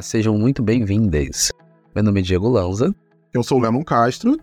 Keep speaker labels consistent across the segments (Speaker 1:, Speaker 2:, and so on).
Speaker 1: Olá, sejam muito bem-vindas. Meu nome é Diego Lanza.
Speaker 2: Eu sou o Lennon Castro.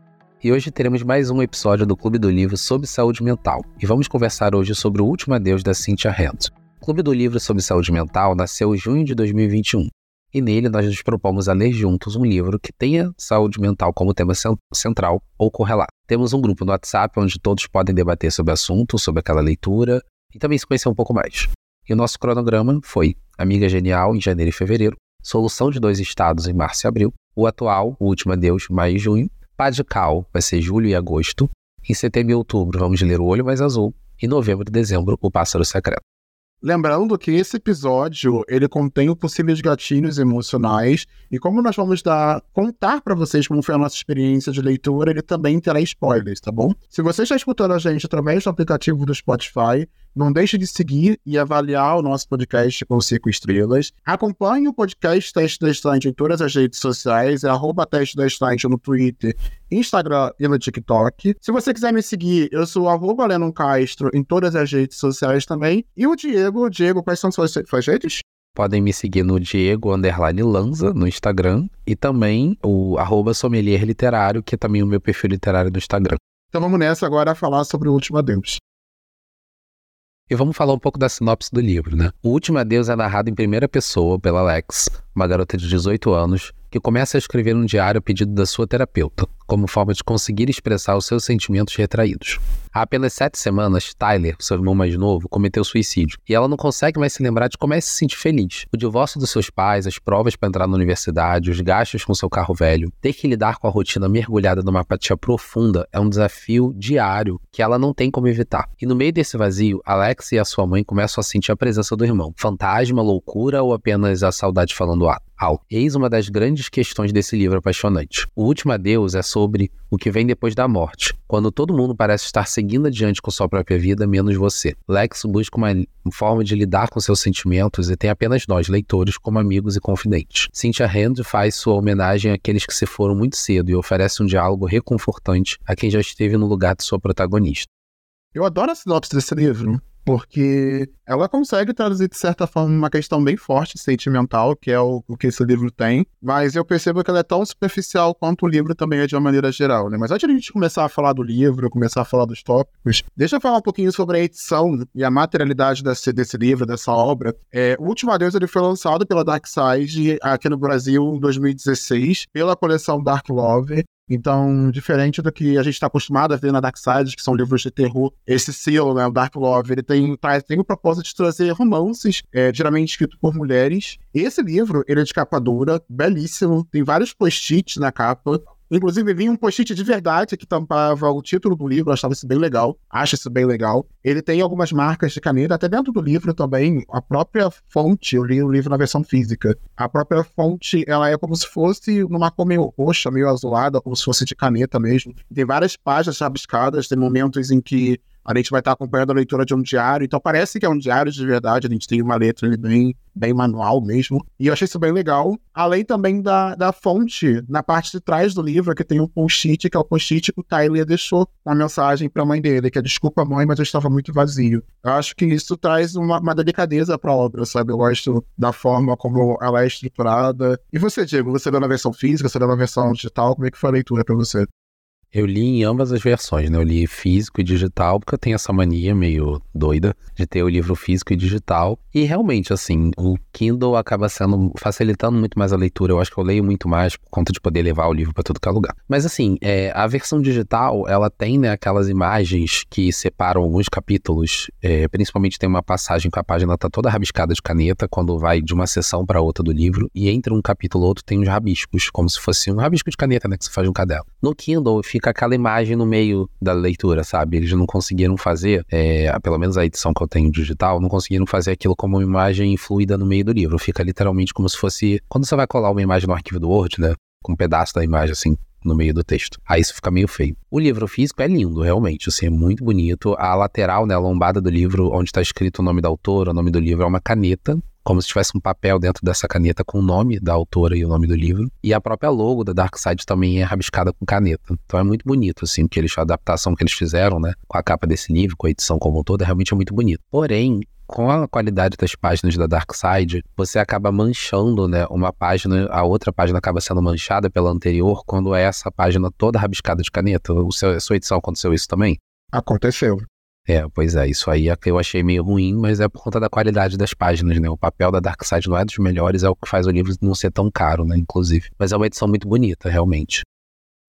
Speaker 1: E hoje teremos mais um episódio do Clube do Livro sobre saúde mental. E vamos conversar hoje sobre o último adeus da Cynthia Hand. O Clube do Livro sobre saúde mental nasceu em junho de 2021. E nele nós nos propomos a ler juntos um livro que tenha saúde mental como tema central ou correlato. Temos um grupo no WhatsApp onde todos podem debater sobre o assunto, sobre aquela leitura e também se conhecer um pouco mais. E o nosso cronograma foi Amiga Genial em janeiro e fevereiro, Solução de Dois Estados em março e abril, o atual, o último adeus, maio e junho, Pá de Cal vai ser julho e agosto, em setembro e outubro vamos ler O Olho Mais Azul, e novembro e dezembro O Pássaro Secreto.
Speaker 2: Lembrando que esse episódio ele contém possíveis gatilhos emocionais. E como nós vamos dar contar para vocês como foi a nossa experiência de leitura, ele também terá spoilers, tá bom? Se você está escutando a gente através do aplicativo do Spotify, não deixe de seguir e avaliar o nosso podcast com cinco estrelas. Acompanhe o podcast Teste da Estante em todas as redes sociais, é arroba Teste da Estante no Twitter, Instagram e no TikTok. Se você quiser me seguir, eu sou arroba Lennon Castro em todas as redes sociais também. E o Diego, Diego, quais são suas, suas redes?
Speaker 1: Podem me seguir no Diego Underline Lanza no Instagram e também o arroba Sommelier Literário, que é também o meu perfil literário no Instagram.
Speaker 2: Então vamos nessa agora a falar sobre o último adeus.
Speaker 1: E vamos falar um pouco da sinopse do livro, né? O Último Adeus é narrado em primeira pessoa pela Alex, uma garota de 18 anos, que começa a escrever um diário a pedido da sua terapeuta, como forma de conseguir expressar os seus sentimentos retraídos. Há apenas sete semanas, Tyler, seu irmão mais novo, cometeu suicídio e ela não consegue mais se lembrar de como é se sentir feliz. O divórcio dos seus pais, as provas para entrar na universidade, os gastos com seu carro velho, ter que lidar com a rotina mergulhada numa apatia profunda é um desafio diário que ela não tem como evitar. E no meio desse vazio, Alex e a sua mãe começam a sentir a presença do irmão. Fantasma, loucura ou apenas a saudade falando alto? Eis uma das grandes questões desse livro apaixonante. O último adeus é sobre o que vem depois da morte, quando todo mundo parece estar seguindo adiante com sua própria vida, menos você. Lex busca uma forma de lidar com seus sentimentos e tem apenas nós, leitores, como amigos e confidentes. Cynthia Hand faz sua homenagem àqueles que se foram muito cedo e oferece um diálogo reconfortante a quem já esteve no lugar de sua protagonista.
Speaker 2: Eu adoro a sinopse desse livro porque ela consegue traduzir, de certa forma, uma questão bem forte, sentimental, que é o, o, que esse livro tem, mas eu percebo que ela é tão superficial quanto o livro também é de uma maneira geral, né? Mas antes de a gente começar a falar do livro, começar a falar dos tópicos, deixa eu falar um pouquinho sobre a edição e a materialidade desse, desse livro, dessa obra. É, o Último Adeus ele foi lançado pela Dark Side aqui no Brasil em 2016, pela coleção Dark Love, então, diferente do que a gente está acostumado a ver na Dark Side, que são livros de terror, esse selo, né, o Dark Love, ele tem, tem o propósito de trazer romances, é, geralmente escritos por mulheres. Esse livro, ele é de capa dura, belíssimo, tem vários post-its na capa, Inclusive, vinha um post-it de verdade que tampava o título do livro, eu achava isso bem legal, acho isso bem legal. Ele tem algumas marcas de caneta, até dentro do livro também, a própria fonte, eu li o livro na versão física, a própria fonte, ela é como se fosse numa cor meio roxa, meio azulada, como se fosse de caneta mesmo. Tem várias páginas rabiscadas, tem momentos em que a gente vai estar acompanhando a leitura de um diário, então parece que é um diário de verdade, a gente tem uma letra bem, bem manual mesmo, e eu achei isso bem legal, além também da, da fonte, na parte de trás do livro, que tem um post-it, que é o post-it que o Tyler deixou uma mensagem para a mãe dele, que é desculpa mãe, mas eu estava muito vazio. Eu acho que isso traz uma, uma delicadeza para a obra, sabe? Eu gosto da forma como ela é estruturada. E você, Diego, você leu na versão física, você leu na versão digital, como é que foi a leitura para você?
Speaker 1: Eu li em ambas as versões, né? Eu li físico e digital, porque eu tenho essa mania meio doida de ter o livro físico e digital. E realmente, assim, o Kindle acaba sendo facilitando muito mais a leitura. Eu acho que eu leio muito mais por conta de poder levar o livro para todo que é lugar. Mas assim, é, a versão digital, ela tem né, aquelas imagens que separam alguns capítulos. É, principalmente tem uma passagem que a página tá toda rabiscada de caneta quando vai de uma seção para outra do livro. E entre um capítulo e outro tem uns rabiscos, como se fosse um rabisco de caneta, né? Que você faz um caderno. No Kindle, fica fica aquela imagem no meio da leitura, sabe? Eles não conseguiram fazer, é, pelo menos a edição que eu tenho digital, não conseguiram fazer aquilo como uma imagem fluida no meio do livro. Fica literalmente como se fosse. Quando você vai colar uma imagem no arquivo do Word, né? Com um pedaço da imagem assim, no meio do texto. Aí isso fica meio feio. O livro físico é lindo, realmente, assim, é muito bonito. A lateral, né, a lombada do livro, onde está escrito o nome do autor, o nome do livro, é uma caneta como se tivesse um papel dentro dessa caneta com o nome da autora e o nome do livro. E a própria logo da Dark Side também é rabiscada com caneta. Então é muito bonito, assim, que eles, a adaptação que eles fizeram, né, com a capa desse livro, com a edição como um todo, realmente é muito bonito. Porém, com a qualidade das páginas da Dark Side, você acaba manchando, né? Uma página, a outra página acaba sendo manchada pela anterior, quando é essa página toda rabiscada de caneta. O seu, a sua edição aconteceu isso também?
Speaker 2: Aconteceu.
Speaker 1: É, pois é, isso aí é eu achei meio ruim, mas é por conta da qualidade das páginas, né? O papel da Dark Side não é dos melhores, é o que faz o livro não ser tão caro, né? Inclusive. Mas é uma edição muito bonita, realmente.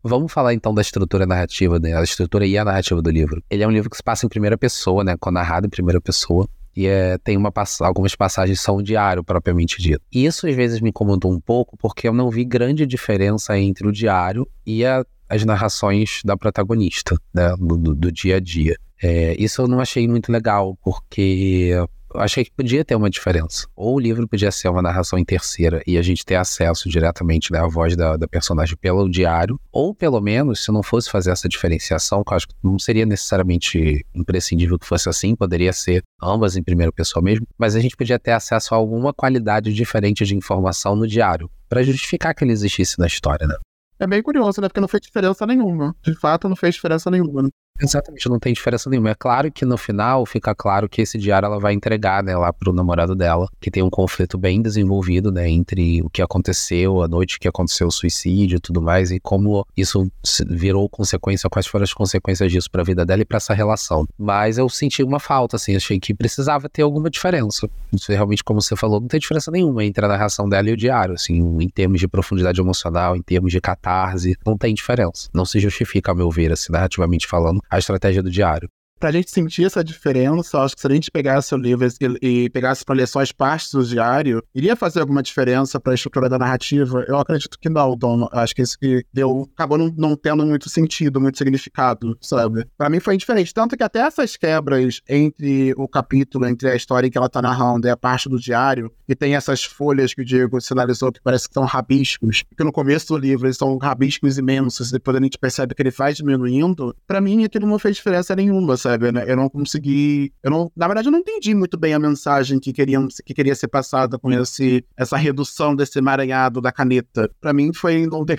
Speaker 1: Vamos falar então da estrutura narrativa, né? A estrutura e a narrativa do livro. Ele é um livro que se passa em primeira pessoa, né? Narrado em primeira pessoa e é, tem uma, algumas passagens são diário propriamente dito. E isso às vezes me incomodou um pouco porque eu não vi grande diferença entre o diário e a, as narrações da protagonista, né, do, do dia a dia. É, isso eu não achei muito legal, porque achei que podia ter uma diferença. Ou o livro podia ser uma narração em terceira e a gente ter acesso diretamente né, à voz da, da, personagem pelo diário, ou pelo menos, se não fosse fazer essa diferenciação, que eu acho que não seria necessariamente imprescindível que fosse assim, poderia ser ambas em primeira pessoa mesmo, mas a gente podia ter acesso a alguma qualidade diferente de informação no diário, para justificar que ele existisse na história, né?
Speaker 2: É bem curioso, né? Porque não fez diferença nenhuma. De fato, não fez diferença nenhuma. Né?
Speaker 1: Exatamente, não tem diferença nenhuma. É claro que no final fica claro que esse diário ela vai entregar, né, lá pro namorado dela, que tem um conflito bem desenvolvido, né, entre o que aconteceu, a noite que aconteceu o suicídio e tudo mais, e como isso virou consequência, quais foram as consequências disso pra vida dela e pra essa relação. Mas eu senti uma falta, assim, achei que precisava ter alguma diferença. Isso realmente, como você falou, não tem diferença nenhuma entre a narração dela e o diário, assim, em termos de profundidade emocional, em termos de catarse, não tem diferença. Não se justifica, ao meu ver, assim, narrativamente falando a estratégia do diário.
Speaker 2: Pra gente sentir essa diferença, acho que se a gente pegasse o livro e, e pegasse para ler só as partes do diário, iria fazer alguma diferença para a estrutura da narrativa? Eu acredito que não, Dom. Acho que isso que deu, acabou não, não, tendo muito sentido, muito significado, sabe? Para mim foi diferente. Tanto que até essas quebras entre o capítulo, entre a história que ela tá narrando e a parte do diário, e tem essas folhas que o Diego sinalizou que parece que são rabiscos, que no começo do livro eles são rabiscos imensos, depois a gente percebe que ele vai diminuindo. Para mim aquilo não fez diferença nenhuma, sabe? Sabe? Eu não consegui. Eu não, na verdade, eu não entendi muito bem a mensagem que, queriam, que queria ser passada com esse, essa redução desse emaranhado da caneta. Para mim, foi não ter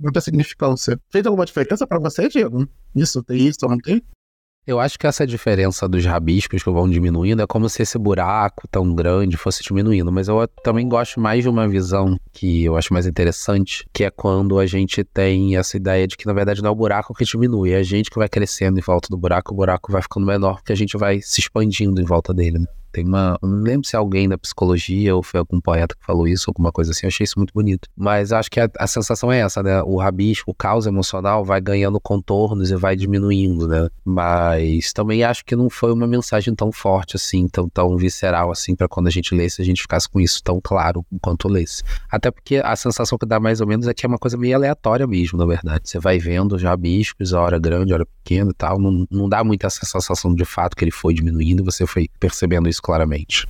Speaker 2: muita significância. Fez alguma diferença para você, Diego? Isso, tem isso, não tem?
Speaker 1: Eu acho que essa diferença dos rabiscos que vão diminuindo é como se esse buraco tão grande fosse diminuindo. Mas eu também gosto mais de uma visão que eu acho mais interessante, que é quando a gente tem essa ideia de que na verdade não é o buraco que diminui, é a gente que vai crescendo em volta do buraco, o buraco vai ficando menor, porque a gente vai se expandindo em volta dele. Né? Tem uma. Não lembro se é alguém da psicologia ou foi algum poeta que falou isso, alguma coisa assim. Eu achei isso muito bonito. Mas acho que a, a sensação é essa, né? O rabisco, o caos emocional vai ganhando contornos e vai diminuindo, né? Mas também acho que não foi uma mensagem tão forte assim, tão, tão visceral assim, para quando a gente lesse, a gente ficasse com isso tão claro quanto lesse. Até porque a sensação que dá mais ou menos é que é uma coisa meio aleatória mesmo, na verdade. Você vai vendo os rabiscos, a hora grande, a hora pequena e tal. Não, não dá muita essa sensação de fato que ele foi diminuindo, você foi percebendo isso isso claramente.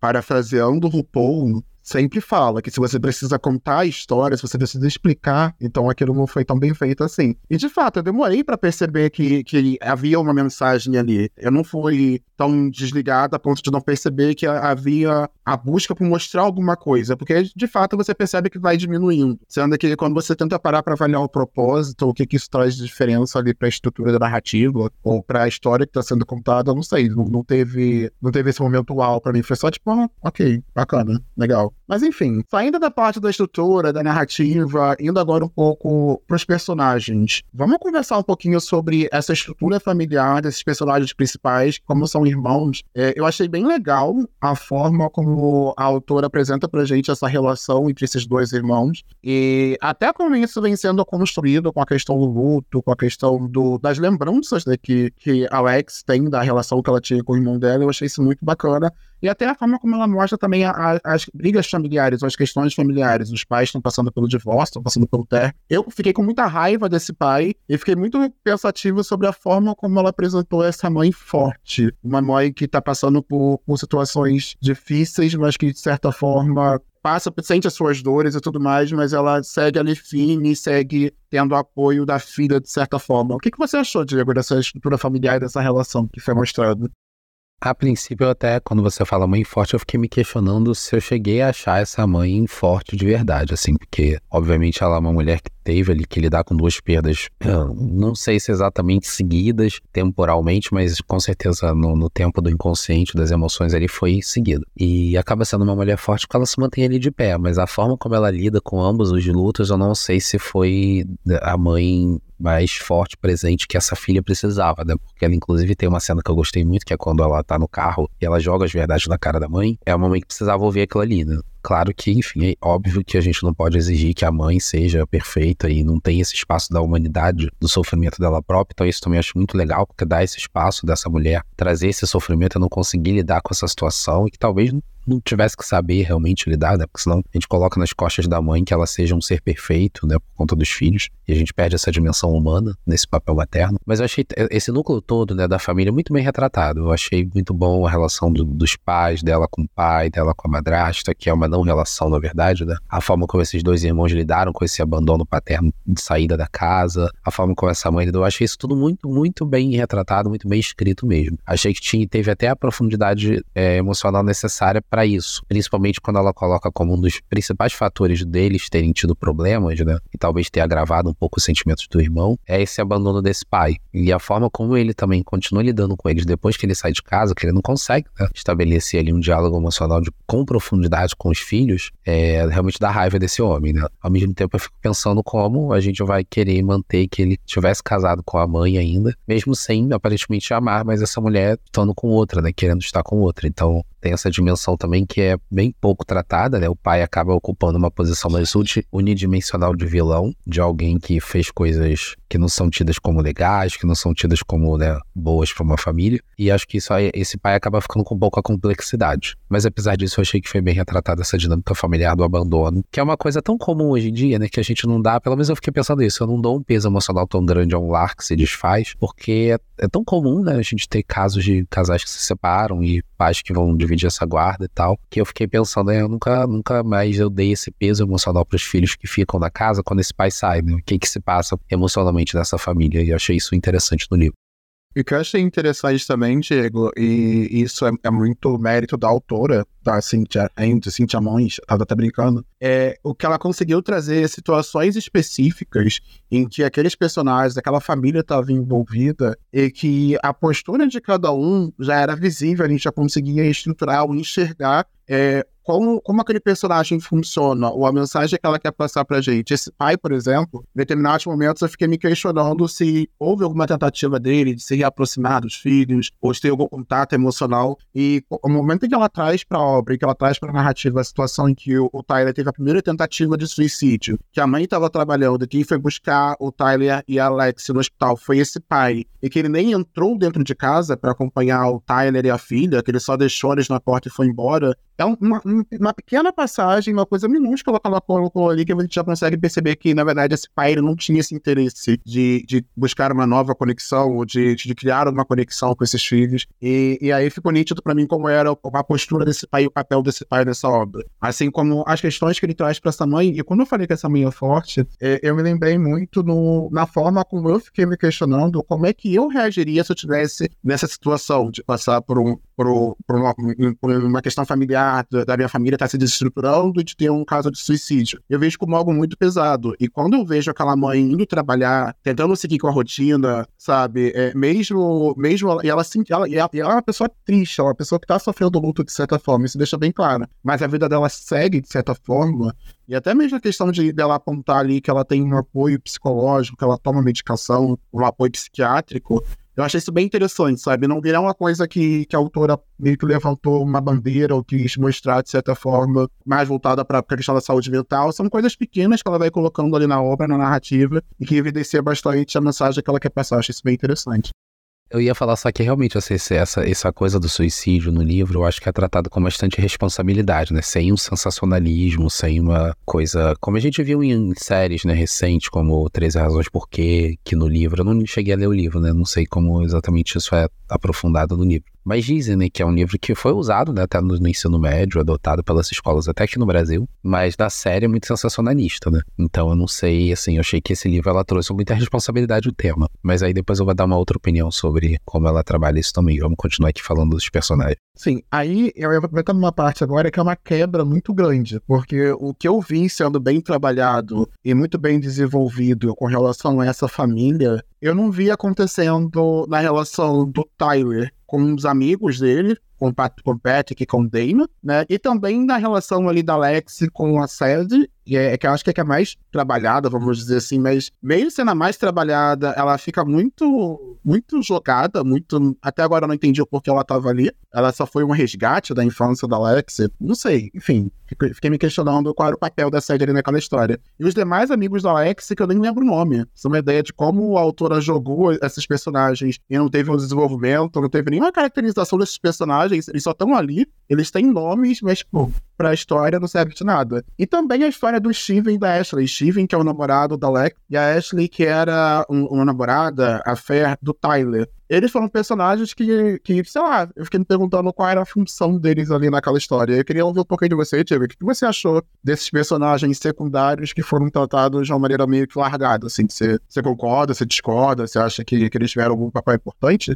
Speaker 2: Parafraseando o RuPaul, sempre fala que se você precisa contar a história, se você precisa explicar, então aquilo não foi tão bem feito assim. E de fato, eu demorei para perceber que, que havia uma mensagem ali. Eu não fui tão desligado a ponto de não perceber que havia a busca por mostrar alguma coisa, porque de fato você percebe que vai diminuindo. Sendo que quando você tenta parar para avaliar o propósito, o que, que isso traz de diferença ali para a estrutura da narrativa ou para a história que está sendo contada, eu não sei, não, não, teve, não teve esse momento uau para mim, foi só tipo, ah, ok, bacana, legal. Mas enfim, saindo da parte da estrutura, da narrativa, indo agora um pouco para os personagens. Vamos conversar um pouquinho sobre essa estrutura familiar desses personagens principais, como são irmãos. É, eu achei bem legal a forma como a autora apresenta pra gente essa relação entre esses dois irmãos. E até como isso vem sendo construído com a questão do luto, com a questão do, das lembranças né, que, que Alex tem da relação que ela tinha com o irmão dela, eu achei isso muito bacana. E até a forma como ela mostra também a, a, as brigas familiares, as questões familiares. Os pais estão passando pelo divórcio, estão passando pelo término. Eu fiquei com muita raiva desse pai e fiquei muito pensativo sobre a forma como ela apresentou essa mãe forte. Uma mãe que está passando por, por situações difíceis, mas que, de certa forma, passa, sente as suas dores e tudo mais, mas ela segue ali firme, segue tendo apoio da filha de certa forma. O que, que você achou, Diego, dessa estrutura familiar, dessa relação que foi mostrada?
Speaker 1: A princípio, até quando você fala mãe forte, eu fiquei me questionando se eu cheguei a achar essa mãe forte de verdade, assim, porque, obviamente, ela é uma mulher que teve ali que lidar com duas perdas, não sei se exatamente seguidas temporalmente, mas com certeza no, no tempo do inconsciente, das emoções ali, foi seguida. E acaba sendo uma mulher forte porque ela se mantém ali de pé, mas a forma como ela lida com ambos os lutos, eu não sei se foi a mãe mais forte, presente que essa filha precisava, né? Porque ela, inclusive, tem uma cena que eu gostei muito, que é quando ela tá no carro e ela joga as verdades na cara da mãe. É uma mãe que precisava ouvir aquilo ali, né? Claro que, enfim, é óbvio que a gente não pode exigir que a mãe seja perfeita e não tem esse espaço da humanidade, do sofrimento dela própria. Então, isso também acho muito legal, porque dá esse espaço dessa mulher trazer esse sofrimento e não conseguir lidar com essa situação e que talvez não tivesse que saber realmente lidar, né? Porque senão a gente coloca nas costas da mãe que ela seja um ser perfeito, né? Por conta dos filhos. E a gente perde essa dimensão humana nesse papel materno. Mas eu achei esse núcleo todo, né, da família muito bem retratado. Eu achei muito bom a relação do, dos pais, dela com o pai, dela com a madrasta, que é uma não relação, na verdade, né? A forma como esses dois irmãos lidaram com esse abandono paterno de saída da casa, a forma como essa mãe lidou. Eu achei isso tudo muito, muito bem retratado, muito bem escrito mesmo. Achei que tinha, teve até a profundidade é, emocional necessária para isso, principalmente quando ela coloca como um dos principais fatores deles terem tido problemas, né, e talvez ter agravado um pouco os sentimentos do irmão, é esse abandono desse pai. E a forma como ele também continua lidando com eles depois que ele sai de casa, que ele não consegue né, estabelecer ali um diálogo emocional de, com profundidade com os filhos, é realmente dá raiva desse homem, né. Ao mesmo tempo eu fico pensando como a gente vai querer manter que ele tivesse casado com a mãe ainda, mesmo sem aparentemente amar, mas essa mulher estando com outra, né, querendo estar com outra. Então tem essa dimensão também que é bem pouco tratada, né? O pai acaba ocupando uma posição mais unidimensional de vilão, de alguém que fez coisas que não são tidas como legais, que não são tidas como né, boas para uma família. E acho que isso aí, esse pai acaba ficando com pouca complexidade. Mas apesar disso, eu achei que foi bem retratada essa dinâmica familiar do abandono, que é uma coisa tão comum hoje em dia, né? Que a gente não dá, pelo menos eu fiquei pensando isso, eu não dou um peso emocional tão grande a um lar que se desfaz, porque é, é tão comum, né? A gente ter casos de casais que se separam e pais que vão dividir dividir essa guarda e tal, que eu fiquei pensando, né, eu nunca, nunca mais eu dei esse peso emocional para os filhos que ficam na casa quando esse pai sai, né? O que que se passa emocionalmente nessa família, e achei isso interessante no livro.
Speaker 2: E o que eu achei interessante também, Diego, e isso é, é muito mérito da autora, da Cynthia Hand, Cynthia Mons, tava até brincando, é o que ela conseguiu trazer situações específicas em que aqueles personagens, aquela família estava envolvida e que a postura de cada um já era visível, a gente já conseguia estruturar ou enxergar é, como, como aquele personagem funciona, ou a mensagem que ela quer passar pra gente. Esse pai, por exemplo, em determinados momentos eu fiquei me questionando se houve alguma tentativa dele de se reaproximar dos filhos, ou de ter algum contato emocional. E o momento em que ela traz pra obra, e que ela traz pra narrativa a situação em que o, o Tyler teve a primeira tentativa de suicídio, que a mãe estava trabalhando, quem foi buscar o Tyler e a Alex no hospital foi esse pai, e que ele nem entrou dentro de casa para acompanhar o Tyler e a filha, que ele só deixou eles na porta e foi embora, é uma, uma pequena passagem, uma coisa minúscula que ela colocou ali, que a gente já consegue perceber que, na verdade, esse pai não tinha esse interesse de, de buscar uma nova conexão, ou de, de criar uma conexão com esses filhos. E, e aí ficou nítido para mim como era a postura desse pai e o papel desse pai nessa obra. Assim como as questões que ele traz para essa mãe. E quando eu falei que essa mãe é forte, é, eu me lembrei muito no, na forma como eu fiquei me questionando como é que eu reagiria se eu tivesse nessa situação de passar por, um, por, uma, questão familiar da minha família está se desestruturando e de ter um caso de suicídio. Eu vejo como algo muito pesado. E quando eu vejo aquela mãe indo trabalhar, tentando seguir com a rotina, sabe? É, mesmo, mesmo e ela, ela, ela, ela é uma pessoa triste, ela é uma pessoa que está sofrendo luto de certa forma, isso deixa bem claro. Mas a vida dela segue de certa forma. E até mesmo a questão de dela apontar ali que ela tem um apoio psicológico, que ela toma medicação, um apoio psiquiátrico, eu achei isso bem interessante, sabe? Não virar uma coisa que, que a autora meio que levantou uma bandeira ou quis mostrar, de certa forma, mais voltada para a questão da saúde mental. São coisas pequenas que ela vai colocando ali na obra, na narrativa, e que evidencia bastante a mensagem que ela quer passar. Eu achei isso bem interessante.
Speaker 1: Eu ia falar só que realmente assim, essa, essa coisa do suicídio no livro, eu acho que é tratado com bastante responsabilidade, né? Sem um sensacionalismo, sem uma coisa. Como a gente viu em séries, né, recentes, como 13 Razões Por Quê, que no livro, eu não cheguei a ler o livro, né? Não sei como exatamente isso é aprofundado no livro. Mas dizem né, que é um livro que foi usado né, até no, no, ensino médio, adotado pelas escolas até aqui no Brasil, mas da série é muito sensacionalista, né? Então eu não sei, assim, eu achei que esse livro ela trouxe muita responsabilidade do tema. Mas aí depois eu vou dar uma outra opinião sobre sobre como ela trabalha isso também. Vamos continuar aqui falando dos personagens.
Speaker 2: Sim, aí eu ia aproveitar uma parte agora que é uma quebra muito grande, porque o que eu vi sendo bem trabalhado e muito bem desenvolvido com relação a essa família, eu não vi acontecendo na relação do Tyler com os amigos dele, com, o Patrick e com o Dana, né? E também na relação ali da Alex com a Sadie e é, é, que eu acho que é que é mais trabalhada, vamos dizer assim, mas mesmo sendo a mais trabalhada, ela fica muito, muito jogada, muito. Até agora eu não entendi o porquê ela estava ali. Ela só foi um resgate da infância da Alex. Não sei, enfim. Fiquei me questionando qual era o papel da série ali naquela história. E os demais amigos da Alex, que eu nem lembro o nome. São uma ideia de como a autora jogou esses personagens e não teve um desenvolvimento, não teve nenhuma caracterização desses personagens. Eles só estão ali, eles têm nomes, mas, tipo, pra história não serve de nada. E também a história do Steven e da Ashley. Steven, que é o namorado da Lex, e a Ashley, que era um, uma namorada, a fé do Tyler. Eles foram personagens que, que, sei lá, eu fiquei me perguntando qual era a função deles ali naquela história. Eu queria ouvir um pouquinho de você, Tiago. O que você achou desses personagens secundários que foram tratados de uma maneira meio que largada? Assim, você, você concorda, você discorda, você acha que, que eles tiveram algum papel importante?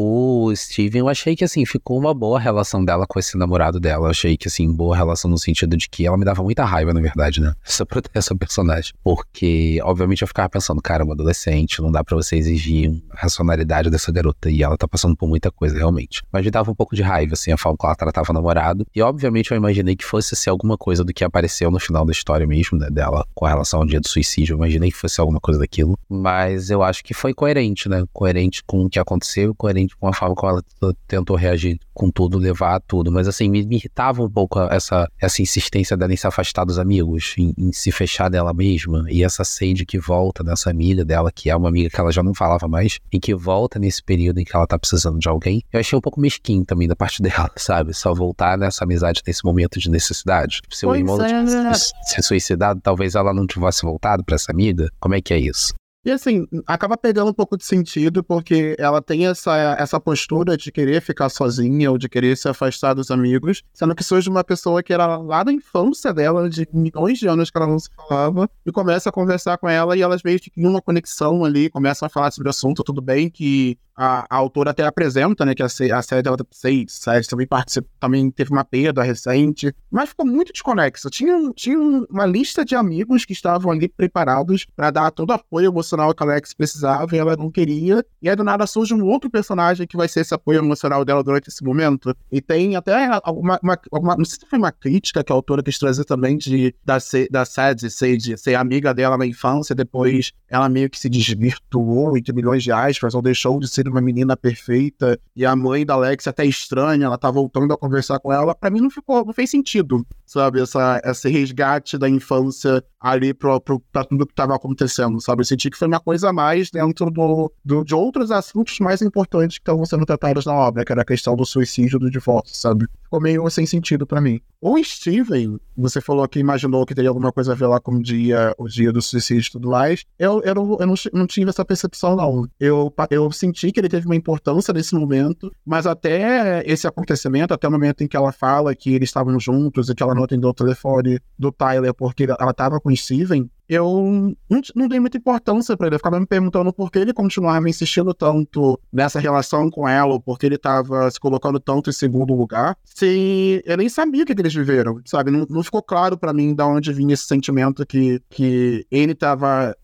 Speaker 1: O Steven, eu achei que, assim, ficou uma boa relação dela com esse namorado dela. Eu achei que, assim, boa relação no sentido de que ela me dava muita raiva, na verdade, né? Essa, essa personagem. Porque, obviamente, eu ficava pensando, cara, uma adolescente, não dá para você exigir a racionalidade dessa garota. E ela tá passando por muita coisa, realmente. Mas me dava um pouco de raiva, assim, a forma que ela tratava o namorado. E, obviamente, eu imaginei que fosse ser alguma coisa do que apareceu no final da história mesmo, né? Dela, com relação ao dia do suicídio. Eu imaginei que fosse alguma coisa daquilo. Mas eu acho que foi coerente, né? Coerente com o que aconteceu, coerente com a forma como ela tentou reagir com tudo, levar tudo. Mas assim, me, me irritava um pouco essa, essa insistência dela em se afastar dos amigos, em, em, se fechar dela mesma. E essa sede que volta dessa amiga dela, que é uma amiga que ela já não falava mais, e que volta nesse período em que ela tá precisando de alguém. Eu achei um pouco mesquinho também da parte dela, sabe? Só voltar nessa amizade nesse momento de necessidade. Se o irmão é, né? se suicidado, talvez ela não tivesse voltado para essa amiga. Como é que é isso?
Speaker 2: E assim, acaba pegando um pouco de sentido, porque ela tem essa, essa postura de querer ficar sozinha ou de querer se afastar dos amigos, sendo que surge uma pessoa que era lá da infância dela, de milhões de anos que ela não se falava, e começa a conversar com ela e elas meio que criam uma conexão ali, começam a falar sobre o assunto. Tudo bem que a, a autora até apresenta, né, que a, a série dela seis, sete, também participa, também teve uma perda recente, mas ficou muito desconexo. Tinha, tinha uma lista de amigos que estavam ali preparados para dar todo o apoio emocional que a Alex precisava e ela não queria, e aí do nada surge um outro personagem que vai ser esse apoio emocional dela durante esse momento, e tem até alguma, uma, alguma não sei se foi uma crítica que a autora quis trazer também de, da, da Sadie ser, de ser amiga dela na infância, depois ela meio que se desvirtuou entre milhões de aspas, ou deixou de ser uma menina perfeita e a mãe da Alex até estranha, ela tá voltando a conversar com ela, para mim não ficou, não fez sentido, sabe? Essa, esse resgate da infância ali pro, pro, pra tudo que tava acontecendo, sabe? Eu senti que uma coisa a mais dentro do, do, de outros assuntos mais importantes que estavam sendo tratados na obra, que era a questão do suicídio do divórcio, sabe? Ficou meio sem sentido para mim. O Steven, você falou que imaginou que teria alguma coisa a ver lá com o dia, o dia do suicídio e tudo mais. Eu, eu, não, eu não, não tive essa percepção, não. Eu, eu senti que ele teve uma importância nesse momento, mas até esse acontecimento, até o momento em que ela fala que eles estavam juntos e que ela não atendeu o telefone do Tyler porque ela estava com o Steven, eu não, não dei muita importância para ele. Eu ficava me perguntando por que ele continuava insistindo tanto nessa relação com ela, ou por que ele estava se colocando tanto em segundo lugar, se eu nem sabia o que, que eles viveram, sabe? Não, não ficou claro para mim de onde vinha esse sentimento que, que ele estava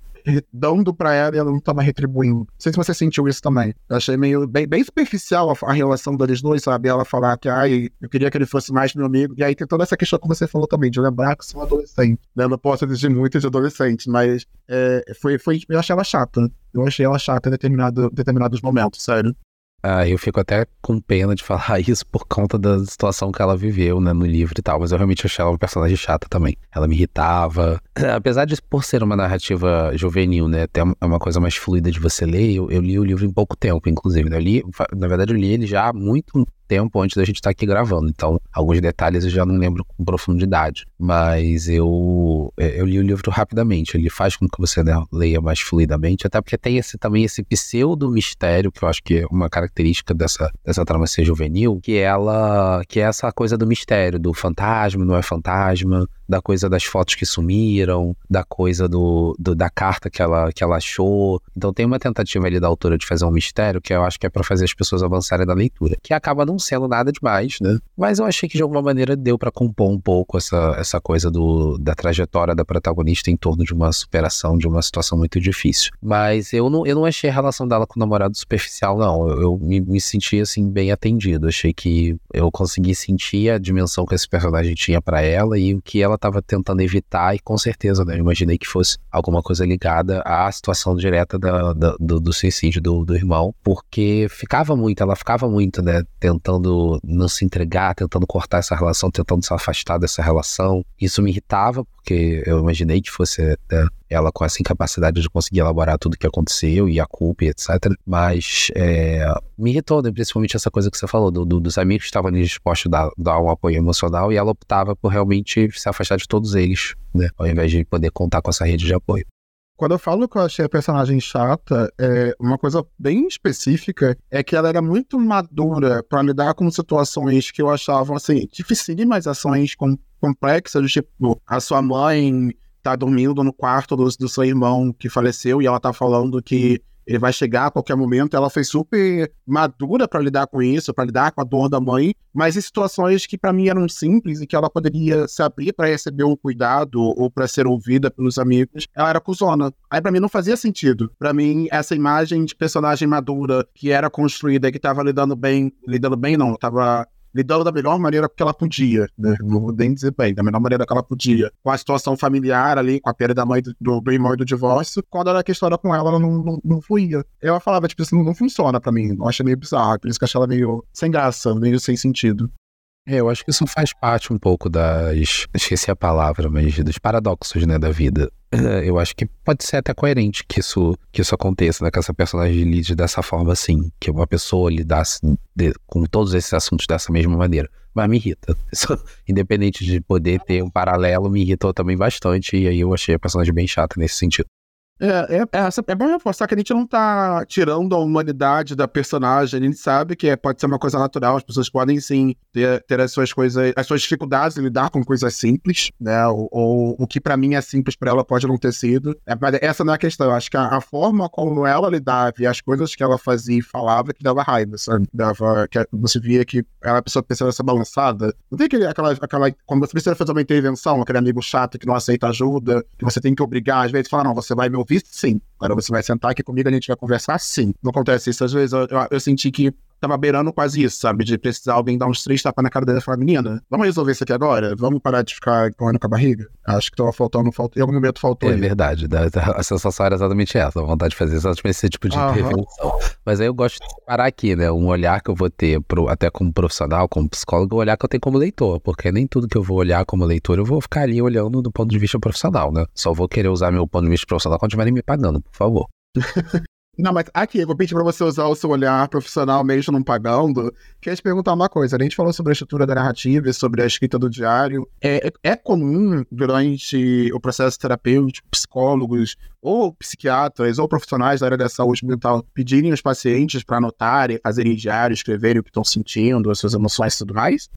Speaker 2: dando para ela e ela não estava retribuindo. Não sei se você sentiu isso também. Eu achei meio bem, bem superficial a, a, relação deles dois, sabe? Ela falar que ai, eu queria que ele fosse mais meu amigo. E aí tem toda essa questão que você falou também, de lembrar que sou um adolescente. Né? Eu não posso exigir muito de adolescente, mas é, foi, foi, eu achei ela chata. Eu achei ela chata em determinado, determinados momentos, sério.
Speaker 1: Ah, eu fico até com pena de falar isso por conta da situação que ela viveu, né, no livro e tal, mas eu realmente achei ela uma personagem chata também. Ela me irritava. Apesar de por ser uma narrativa juvenil, né, até uma coisa mais fluida de você ler, eu, eu li o livro em pouco tempo, inclusive. Né? Eu li, na verdade, eu li ele já há muito tempo antes da gente estar tá aqui gravando. Então, alguns detalhes eu já não lembro com profundidade. Mas eu, é, eu li o livro rapidamente. Ele faz com que você né, leia mais fluidamente, até porque tem esse, também esse pseudo mistério, que eu acho que é uma característica dessa, dessa trama ser juvenil, que ela que é essa coisa do mistério, do fantasma, não é fantasma, da coisa das fotos que sumiram, da coisa do, do, da carta que ela, que ela achou. Então tem uma tentativa ali da autora de fazer um mistério que eu acho que é para fazer as pessoas avançarem na leitura, que acaba não sendo nada demais, né? Mas eu achei que de alguma maneira deu para compor um pouco essa, essa coisa do, da trajetória da protagonista em torno de uma superação de uma situação muito difícil. Mas eu não, eu não achei a relação dela com o namorado superficial, não. Eu, eu me, me senti assim bem atendido. Achei que eu consegui sentir a dimensão que esse personagem tinha para ela e o que ela estava tentando evitar, e com certeza, né? Eu imaginei que fosse alguma coisa ligada à situação direta da, da, do, do, suicídio do, do irmão, porque ficava muito, ela ficava muito, né? Não se entregar, tentando cortar essa relação, tentando se afastar dessa relação. Isso me irritava, porque eu imaginei que fosse né, ela com essa incapacidade de conseguir elaborar tudo o que aconteceu e a culpa e etc. Mas é, me irritou, né? principalmente essa coisa que você falou, do, do, dos amigos que estavam dispostos a dar, dar, um apoio emocional e ela optava por realmente se afastar de todos eles, né? ao invés de poder contar com essa rede de apoio.
Speaker 2: Quando eu falo que eu achei a personagem chata, é uma coisa bem específica é que ela era muito madura para lidar com situações que eu achava assim, dificílimas, ações com, complexas, tipo, a sua mãe tá dormindo no quarto do, do seu irmão que faleceu e ela tá falando que ele vai chegar a qualquer momento. Ela foi super madura para lidar com isso, para lidar com a dor da mãe, mas em situações que para mim eram simples e que ela poderia se abrir para receber um cuidado ou para ser ouvida pelos amigos, ela era cuzona. Aí para mim não fazia sentido. Para mim essa imagem de personagem madura que era construída que estava lidando bem, lidando bem não, estava lidando da melhor maneira que ela podia, né? Não vou nem dizer bem, da melhor maneira que ela podia, com a situação familiar ali, com a perda da mãe do, do, irmão e do divórcio. Quando era questão com ela, ela não, não, não fluía. Ela falava, tipo, isso não, não funciona pra mim. Eu achei meio bizarro, por isso que eu achei ela meio sem graça, meio sem sentido.
Speaker 1: É, eu acho que isso faz parte um pouco das. Esqueci a palavra, mas dos paradoxos, né, da vida. Eu acho que pode ser até coerente que isso, que isso aconteça, né? Que essa personagem lide dessa forma assim. Que uma pessoa lidasse de, com todos esses assuntos dessa mesma maneira. Mas me irrita. Isso, independente de poder ter um paralelo, me irritou também bastante. E aí eu achei a personagem bem chata nesse sentido.
Speaker 2: É, é, é, é bom reforçar que a gente não tá tirando a humanidade da personagem, a gente sabe que é, pode ser uma coisa natural, as pessoas podem sim ter, ter as suas coisas, as suas dificuldades em lidar com coisas simples, né? Ou, ou o que para mim é simples para ela pode não ter sido. É, mas essa não é a questão, eu acho que a, a, forma como ela lidava e as coisas que ela fazia e falava que dava raiva, sabe? Dava, que você via que ela a pessoa pensando essa balançada. Não tem aquele, aquela, aquela. Quando você precisa fazer uma intervenção, aquele amigo chato que não aceita ajuda, que você tem que obrigar, às vezes, fala, não, você vai me ouvir sim. Agora você vai sentar aqui comigo, a gente vai conversar sim. Não acontece isso. Às vezes eu, eu, eu senti que tava beirando quase isso, sabe? De precisar alguém dar uns três tapas na cara dela e falar, menina, vamos resolver isso aqui agora? Vamos parar de ficar correndo com a barriga? Acho que tava faltando, faltou, em algum momento faltou.
Speaker 1: É aí. verdade, a sensação era exatamente essa, a vontade de fazer exatamente esse tipo de intervenção. Mas aí eu gosto de parar aqui, né? Um olhar que eu vou ter, pro, até como profissional, como psicólogo, um olhar que eu tenho como leitor, porque nem tudo que eu vou olhar como leitor eu vou ficar ali olhando do ponto de vista profissional, né? Só vou querer usar meu ponto de vista profissional quando estiverem me pagando, por favor.
Speaker 2: Não, mas aqui, eu vou pedir pra você usar o seu olhar profissional mesmo não pagando. Queria te perguntar uma coisa. A gente falou sobre a estrutura da narrativa e sobre a escrita do diário. É, é comum, durante o processo terapêutico, psicólogos ou psiquiatras ou profissionais da área da saúde mental pedirem os pacientes para anotarem, fazerem diário, escreverem o que estão sentindo, as suas emoções e tudo mais?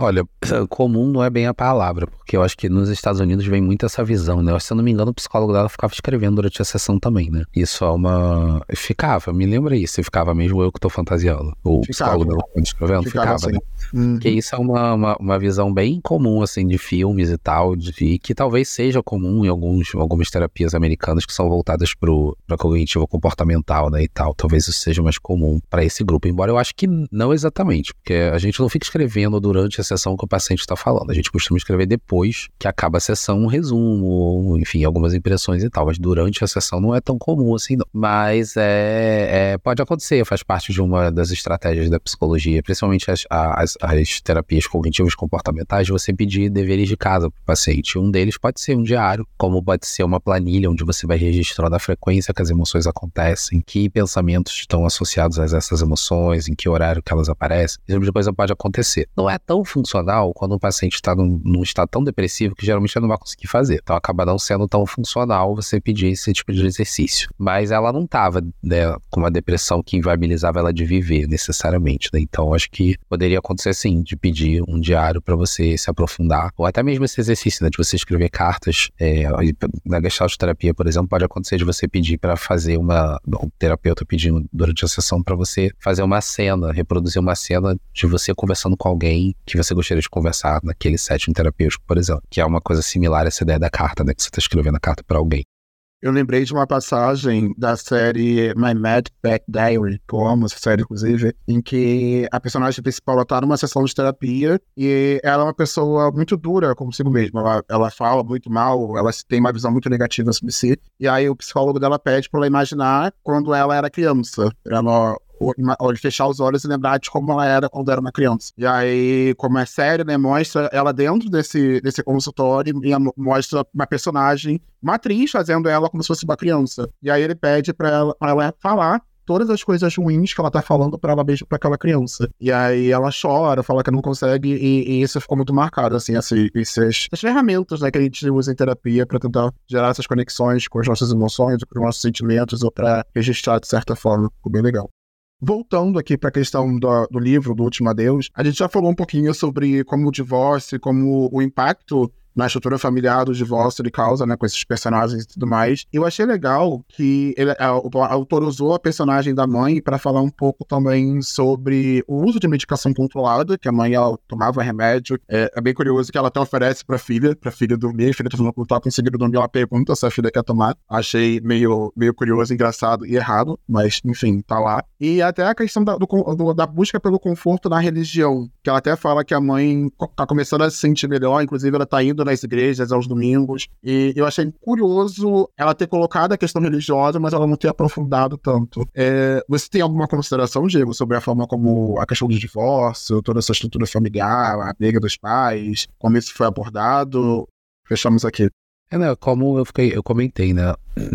Speaker 1: Olha, comum não é bem a palavra, porque eu acho que nos Estados Unidos vem muito essa visão, né? Se eu não me engano, o psicólogo dela ficava escrevendo durante a sessão também, né? Isso é uma. Ficava, me lembra isso, ficava mesmo eu que tô fantasiando. O ficava. psicólogo dela escrevendo, ficava, ficava né? Uhum. Que isso é uma, uma, uma, visão bem comum, assim, de filmes e tal, de, e que talvez seja comum em alguns, algumas terapias americanas que são voltadas pro, pra cognitivo comportamental, né? E tal. Talvez isso seja mais comum para esse grupo, embora eu acho que não exatamente, porque a gente não fica escrevendo durante a sessão que o paciente está falando. A gente costuma escrever depois que acaba a sessão um resumo, enfim, algumas impressões e tal. Mas durante a sessão não é tão comum assim, não. Mas é, é pode acontecer, faz parte de uma das estratégias da psicologia, principalmente as, as, as terapias cognitivas comportamentais, você pedir deveres de casa para o paciente. Um deles pode ser um diário, como pode ser uma planilha onde você vai registrando a frequência que as emoções acontecem, que pensamentos estão associados a essas emoções, em que horário que elas aparecem. Tipo de coisa pode acontecer. Não é tão funcional quando o paciente está num, num estado tão depressivo que geralmente ele não vai conseguir fazer. Então acaba não sendo tão funcional você pedir esse tipo de exercício. Mas ela não estava né, com uma depressão que inviabilizava ela de viver necessariamente. Né? Então acho que poderia acontecer sim, de pedir um diário para você se aprofundar, ou até mesmo esse exercício né, de você escrever cartas. É, na Gestalt terapia, por exemplo, pode acontecer de você pedir para fazer uma. O terapeuta pedindo durante a sessão para você fazer uma cena, reproduzir uma cena de você conversando com alguém que você gostaria de conversar naquele setting terapêutico, por exemplo, que é uma coisa similar a essa ideia da carta, né? Que você está escrevendo a carta para alguém.
Speaker 2: Eu lembrei de uma passagem da série My Mad Back Diary, que essa série, inclusive, em que a personagem principal está numa sessão de terapia e ela é uma pessoa muito dura consigo mesma. Ela, ela fala muito mal, ela tem uma visão muito negativa sobre si. E aí o psicólogo dela pede para ela imaginar quando ela era criança. Ela ou fechar os olhos e lembrar de como ela era quando era uma criança. E aí, como é sério, né, mostra ela dentro desse, desse consultório e mostra uma personagem, uma atriz, fazendo ela como se fosse uma criança. E aí ele pede pra ela, pra ela falar todas as coisas ruins que ela tá falando para ela mesma para aquela criança. E aí ela chora, fala que não consegue, e, e isso ficou muito marcado, assim, essas, essas ferramentas né, que a gente usa em terapia para tentar gerar essas conexões com as nossas emoções, com os nossos sentimentos, ou para registrar de certa forma. Ficou bem legal. Voltando aqui para a questão do, do, livro, do Último Adeus, a gente já falou um pouquinho sobre como o divórcio, como o impacto na estrutura familiar do divórcio ele causa, né, com esses personagens e tudo mais. Eu achei legal que ele, a, o autor usou a personagem da mãe para falar um pouco também sobre o uso de medicação controlada, que a mãe ela tomava remédio. É, é bem curioso que ela até oferece para filha, para filha dormir. A filha tá falando que tá conseguindo dormir, ela pergunta se a filha quer tomar. Achei meio, meio curioso, engraçado e errado, mas enfim, tá lá. E até a questão da, do, da busca pelo conforto na religião, que ela até fala que a mãe tá começando a se sentir melhor, inclusive ela tá indo nas igrejas aos domingos. E eu achei curioso ela ter colocado a questão religiosa, mas ela não ter aprofundado tanto. É, você tem alguma consideração, Diego, sobre a forma como a questão do divórcio, toda essa estrutura familiar, a briga dos pais, como isso foi abordado? Fechamos aqui.
Speaker 1: É, né, como eu, fiquei, eu comentei, né?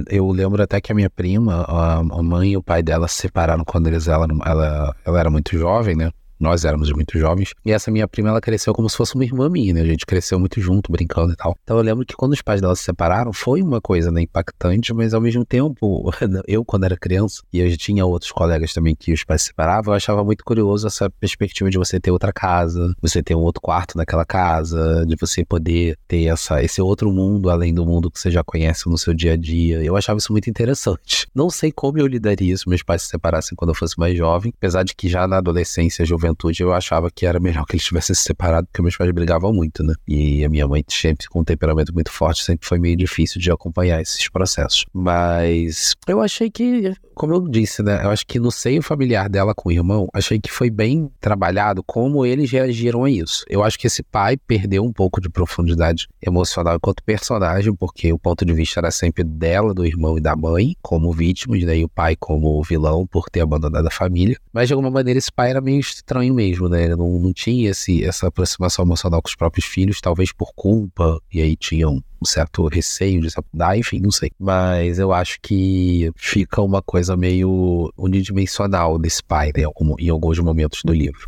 Speaker 1: Eu lembro até que a minha prima, a, a mãe e o pai dela se separaram quando eles, ela, ela, ela era muito jovem, né? Nós éramos muito jovens. E essa minha prima, ela cresceu como se fosse uma irmã minha, né? A gente cresceu muito junto, brincando e tal. Então eu lembro que quando os pais dela se separaram, foi uma coisa, né, impactante, mas ao mesmo tempo, eu quando era criança, e eu tinha outros colegas também que os pais se separavam, eu achava muito curioso essa perspectiva de você ter outra casa, você ter um outro quarto naquela casa, de você poder ter essa, esse outro mundo além do mundo que você já conhece no seu dia a dia. Eu achava isso muito interessante. Não sei como eu lidaria se meus pais se separassem quando eu fosse mais jovem, apesar de que já na adolescência, juventude, juventude eu achava que era melhor que eles tivessem se separado, porque meus pais brigavam muito, né? E a minha mãe, sempre com um temperamento muito forte, sempre foi meio difícil de acompanhar esses processos. Mas eu achei que, como eu disse, né? Eu acho que no seio familiar dela com o irmão, achei que foi bem trabalhado como eles reagiram a isso. Eu acho que esse pai perdeu um pouco de profundidade emocional enquanto personagem, porque o ponto de vista era sempre dela, do irmão e da mãe, como vítimas, né? E o pai como vilão por ter abandonado a família. Mas de alguma maneira esse pai era meio estranho mesmo, né? Ele não, não tinha esse, essa aproximação emocional com os próprios filhos, talvez por culpa, e aí tinham um certo receio de se enfim, não sei. Mas eu acho que fica uma coisa meio unidimensional desse pai, né? Em alguns momentos do livro.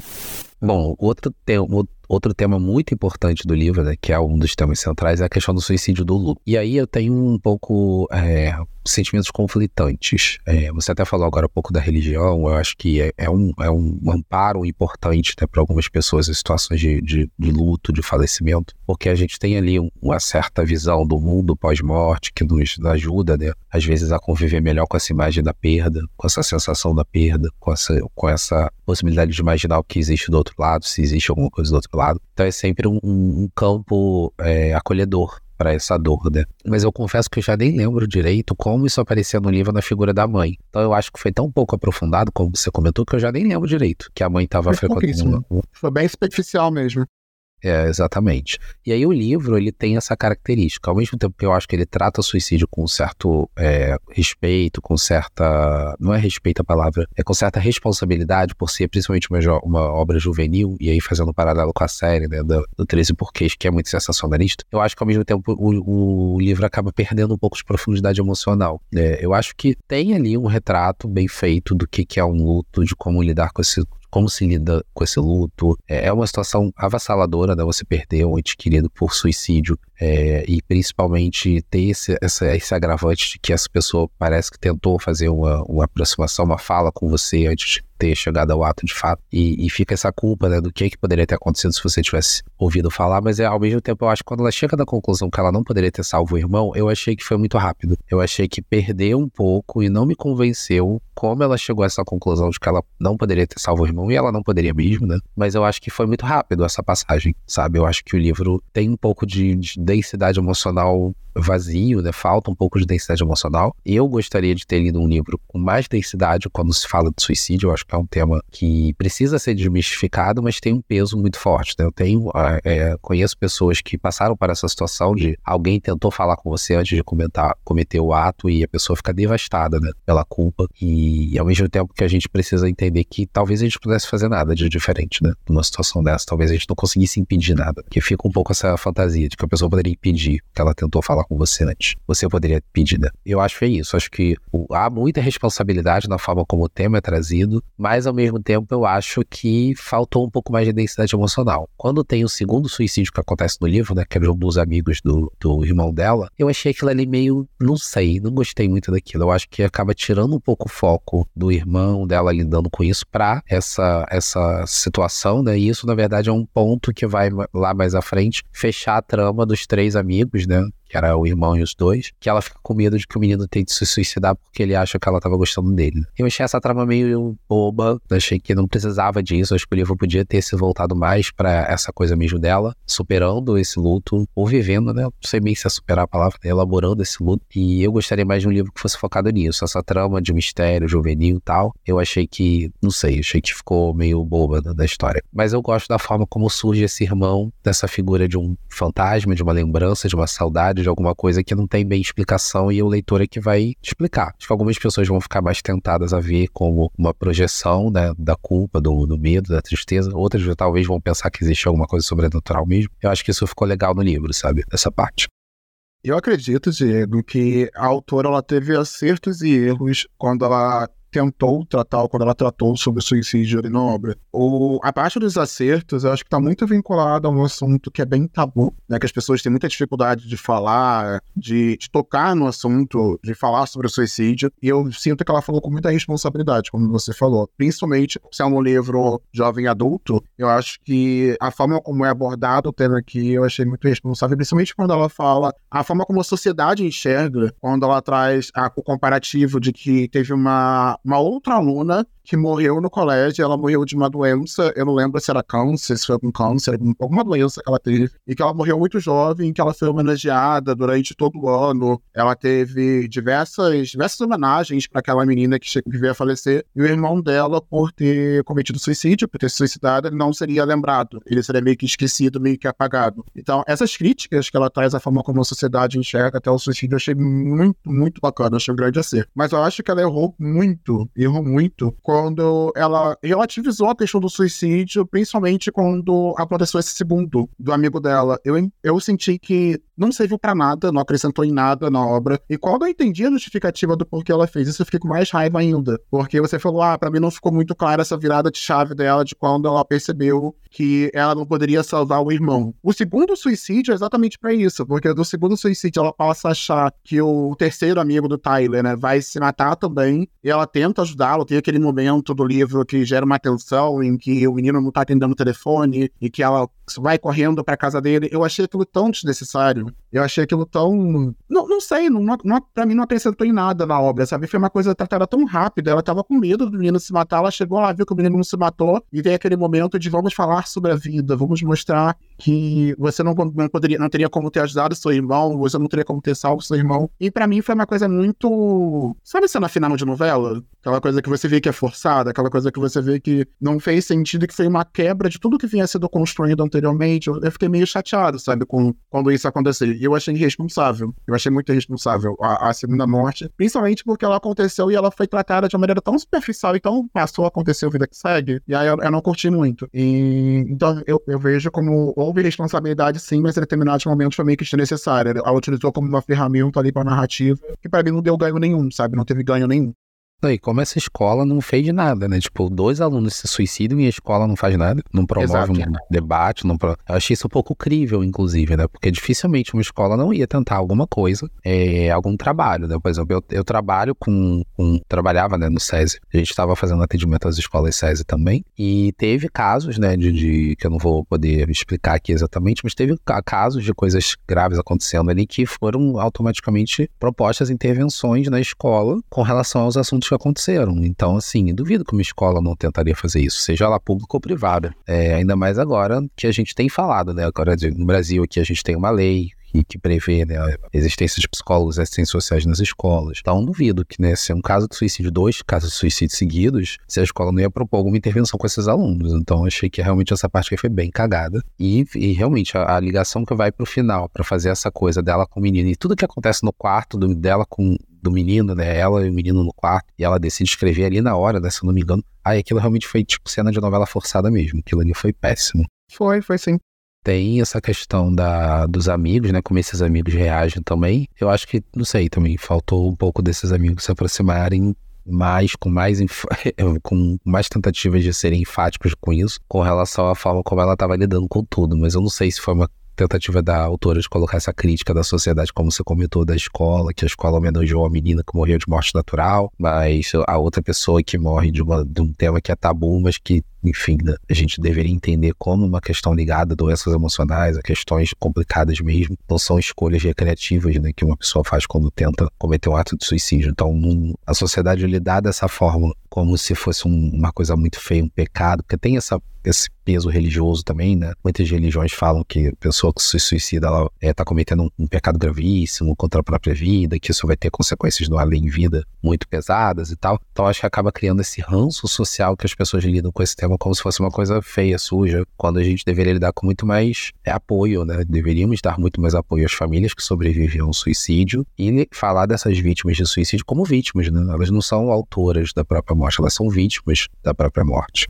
Speaker 1: Bom, outro tema, outro tema muito importante do livro, né, que é um dos temas centrais, é a questão do suicídio do Lu. E aí eu tenho um pouco é, sentimentos conflitantes. É, você até falou agora um pouco da religião, eu acho que é, é um, é um amparo importante né, para algumas pessoas em situações de, de, de, luto, de falecimento, porque a gente tem ali uma certa visão do mundo pós-morte que nos ajuda, né, às vezes, a conviver melhor com essa imagem da perda, com essa sensação da perda, com essa, com essa possibilidade de imaginar o que existe do outro lado, se existe alguma coisa do outro lado. Então é sempre um, um campo é, acolhedor para essa dor, né? Mas eu confesso que eu já nem lembro direito como isso aparecia no livro na figura da mãe. Então eu acho que foi tão pouco aprofundado, como você comentou, que eu já nem lembro direito que a mãe estava frequentando.
Speaker 2: Foi bem superficial mesmo.
Speaker 1: É, exatamente. E aí o livro, ele tem essa característica. Ao mesmo tempo que eu acho que ele trata o suicídio com certo é, respeito, com certa... Não é respeito a palavra, é com certa responsabilidade por ser principalmente uma, uma obra juvenil, e aí fazendo um paralelo com a série, né, do, do 13 Porquês, que é muito sensacionalista, eu acho que ao mesmo tempo o, o livro acaba perdendo um pouco de profundidade emocional. É, eu acho que tem ali um retrato bem feito do que, que é um luto, de como lidar com esse como se lida com esse luto. É, é uma situação avassaladora, né? Você perder um ente querido por suicídio é, e principalmente ter esse, essa, esse agravante de que essa pessoa parece que tentou fazer uma, uma aproximação, uma fala com você antes de ter chegado ao ato de fato. E, e fica essa culpa né, do que, que poderia ter acontecido se você tivesse ouvido falar, mas é, ao mesmo tempo eu acho que quando ela chega na conclusão que ela não poderia ter salvo o irmão, eu achei que foi muito rápido. Eu achei que perdeu um pouco e não me convenceu como ela chegou a essa conclusão de que ela não poderia ter salvo o irmão, e ela não poderia mesmo, né? Mas eu acho que foi muito rápido essa passagem, sabe? Eu acho que o livro tem um pouco de, de densidade emocional vazio, né? Falta um pouco de densidade emocional. Eu gostaria de ter lido um livro com mais densidade quando se fala de suicídio. Eu acho que é um tema que precisa ser desmistificado, mas tem um peso muito forte. Né? Eu tenho, é, conheço pessoas que passaram por essa situação de alguém tentou falar com você antes de comentar, cometer o ato e a pessoa fica devastada, né? Pela culpa. E, e ao mesmo tempo que a gente precisa entender que talvez a gente pudesse fazer nada de diferente, né? Numa situação dessa, talvez a gente não conseguisse impedir nada. Porque fica um pouco essa fantasia de que a pessoa poderia impedir que ela tentou falar com você antes. Você poderia pedir, né? Eu acho que é isso. Acho que há muita responsabilidade na forma como o tema é trazido, mas ao mesmo tempo eu acho que faltou um pouco mais de densidade emocional. Quando tem o segundo suicídio que acontece no livro, né? Que é um dos amigos do, do irmão dela, eu achei aquilo ali meio. Não sei, não gostei muito daquilo. Eu acho que acaba tirando um pouco o foco do irmão dela lidando com isso pra essa, essa situação, né? E isso, na verdade, é um ponto que vai lá mais à frente fechar a trama dos três amigos, né? Que era o irmão e os dois, que ela fica com medo de que o menino tente se suicidar porque ele acha que ela tava gostando dele. Eu achei essa trama meio boba, achei que não precisava disso, acho que o livro podia ter se voltado mais para essa coisa mesmo dela, superando esse luto, ou vivendo, né? Não sei bem se é superar a palavra, né? elaborando esse luto. E eu gostaria mais de um livro que fosse focado nisso, essa trama de mistério juvenil e tal. Eu achei que, não sei, achei que ficou meio boba da história. Mas eu gosto da forma como surge esse irmão, dessa figura de um fantasma, de uma lembrança, de uma saudade de alguma coisa que não tem bem explicação e o leitor é que vai explicar. Acho que algumas pessoas vão ficar mais tentadas a ver como uma projeção né, da culpa, do, do medo, da tristeza. Outras talvez vão pensar que existe alguma coisa sobrenatural mesmo. Eu acho que isso ficou legal no livro, sabe? Essa parte.
Speaker 2: Eu acredito, Diego, que a autora ela teve acertos e erros quando ela tentou tratar, quando ela tratou sobre o suicídio ali na obra. O, a parte dos acertos, eu acho que está muito vinculada a um assunto que é bem tabu, né? Que as pessoas têm muita dificuldade de falar, de, de tocar no assunto, de falar sobre o suicídio. E eu sinto que ela falou com muita responsabilidade, como você falou. Principalmente se é um livro jovem adulto, eu acho que a forma como é abordado o tema aqui, eu achei muito responsável, principalmente quando ela fala a forma como a sociedade enxerga, quando ela traz a, o comparativo de que teve uma uma outra aluna que morreu no colégio, ela morreu de uma doença, eu não lembro se era câncer, se foi algum câncer, alguma doença que ela teve, e que ela morreu muito jovem, que ela foi homenageada durante todo o ano. Ela teve diversas, diversas homenagens para aquela menina que, que veio a falecer, e o irmão dela, por ter cometido suicídio, por ter se suicidado, ele não seria lembrado, ele seria meio que esquecido, meio que apagado. Então, essas críticas que ela traz, a forma como a sociedade enxerga até o suicídio, eu achei muito, muito bacana, achei um grande acerto. Mas eu acho que ela errou muito, errou muito, com quando ela relativizou a questão do suicídio, principalmente quando aconteceu esse segundo do amigo dela. Eu, eu senti que não serviu para nada, não acrescentou em nada na obra. E quando eu entendi a justificativa do porquê ela fez isso, eu fiquei com mais raiva ainda. Porque você falou, ah, pra mim não ficou muito clara essa virada de chave dela de quando ela percebeu que ela não poderia salvar o irmão. O segundo suicídio é exatamente para isso, porque do segundo suicídio ela passa a achar que o terceiro amigo do Tyler, né, vai se matar também, e ela tenta ajudá-lo, tem aquele momento do livro que gera uma tensão em que o menino não tá atendendo o telefone e que ela vai correndo pra casa dele. Eu achei aquilo tão desnecessário. Eu achei aquilo tão. Não, não sei, não, não, pra mim não acrescentou em nada na obra, sabe? Foi uma coisa tratada tão rápida. Ela tava com medo do menino se matar, ela chegou lá, viu que o menino não se matou, e tem aquele momento de vamos falar sobre a vida, vamos mostrar que você não, não poderia, não teria como ter ajudado seu irmão, você não teria como ter salvo seu irmão. E para mim foi uma coisa muito. Sabe cena final de novela? Aquela coisa que você vê que é forçada forçada, aquela coisa que você vê que não fez sentido que foi uma quebra de tudo que vinha sendo construído anteriormente. Eu, fiquei meio chateado, sabe, com quando isso aconteceu. E eu achei irresponsável. Eu achei muito irresponsável a, a, segunda morte, principalmente porque ela aconteceu e ela foi tratada de uma maneira tão superficial e tão passou a acontecer a vida que segue. E aí eu, eu não curti muito. E, então eu, eu vejo como houve responsabilidade sim, mas em determinados momentos foi meio que desnecessária. Ela utilizou como uma ferramenta ali para narrativa que para mim não deu ganho nenhum, sabe? Não teve ganho nenhum.
Speaker 1: E como essa escola não fez nada, né? Tipo, dois alunos se suicidam e a escola não faz nada, não promove Exato. um debate, não pro... Eu achei isso um pouco crível, inclusive, né? Porque dificilmente uma escola não ia tentar alguma coisa, é, algum trabalho, né? Por exemplo, eu, eu trabalho com, com, Trabalhava, né, no SESI. A gente estava fazendo atendimento às escolas SESI também. E teve casos, né, de, de, que eu não vou poder explicar aqui exatamente, mas teve casos de coisas graves acontecendo ali que foram automaticamente propostas intervenções na escola com relação aos assuntos que aconteceram. Então, assim, duvido que uma escola não tentaria fazer isso, seja ela pública ou privada. É, ainda mais agora que a gente tem falado, né? Agora no Brasil aqui a gente tem uma lei que, prevê né, a existência de psicólogos e assistentes sociais nas escolas. Então, duvido que, né, se é um caso de suicídio, dois casos de suicídio seguidos, se a escola não ia propor alguma intervenção com esses alunos. Então, achei que realmente essa parte foi bem cagada. E, e realmente, a, a, ligação que vai pro final para fazer essa coisa dela com o menino e tudo que acontece no quarto do, dela com do menino, né? Ela e o menino no quarto, e ela decide escrever ali na hora, né? Se eu não me engano. Aí aquilo realmente foi tipo cena de novela forçada mesmo. Aquilo ali foi péssimo.
Speaker 2: Foi, foi sim
Speaker 1: tem essa questão da, dos amigos, né? Como esses amigos reagem também. Eu acho que, não sei, também faltou um pouco desses amigos se aproximarem mais, com mais, com mais tentativas de serem enfáticos com isso, com relação à forma como ela estava lidando com tudo. Mas eu não sei se foi uma tentativa da autora de colocar essa crítica da sociedade, como você comentou, da escola, que a escola homenageou a menina que morreu de morte natural, mas a outra pessoa que morre de, uma, de um tema que é tabu, mas que enfim, a gente deveria entender como uma questão ligada a doenças emocionais, a questões complicadas mesmo, não são escolhas recreativas né, que uma pessoa faz quando tenta cometer um ato de suicídio. Então, a sociedade lidar dessa forma, como se fosse um, uma coisa muito feia, um pecado, porque tem essa, esse peso religioso também, né? Muitas religiões falam que a pessoa que se suicida, ela está eh, cometendo um, um, pecado gravíssimo contra a própria vida, que isso vai ter consequências no além-vida muito pesadas e tal. Então, acho que acaba criando esse ranço social que as pessoas lidam com esse tema como se fosse uma coisa feia, suja, quando a gente deveria lidar com muito mais é, apoio, né? Deveríamos dar muito mais apoio às famílias que sobreviveram ao suicídio e falar dessas vítimas de suicídio como vítimas, né? Elas não são autoras da própria morte, elas são vítimas da própria morte.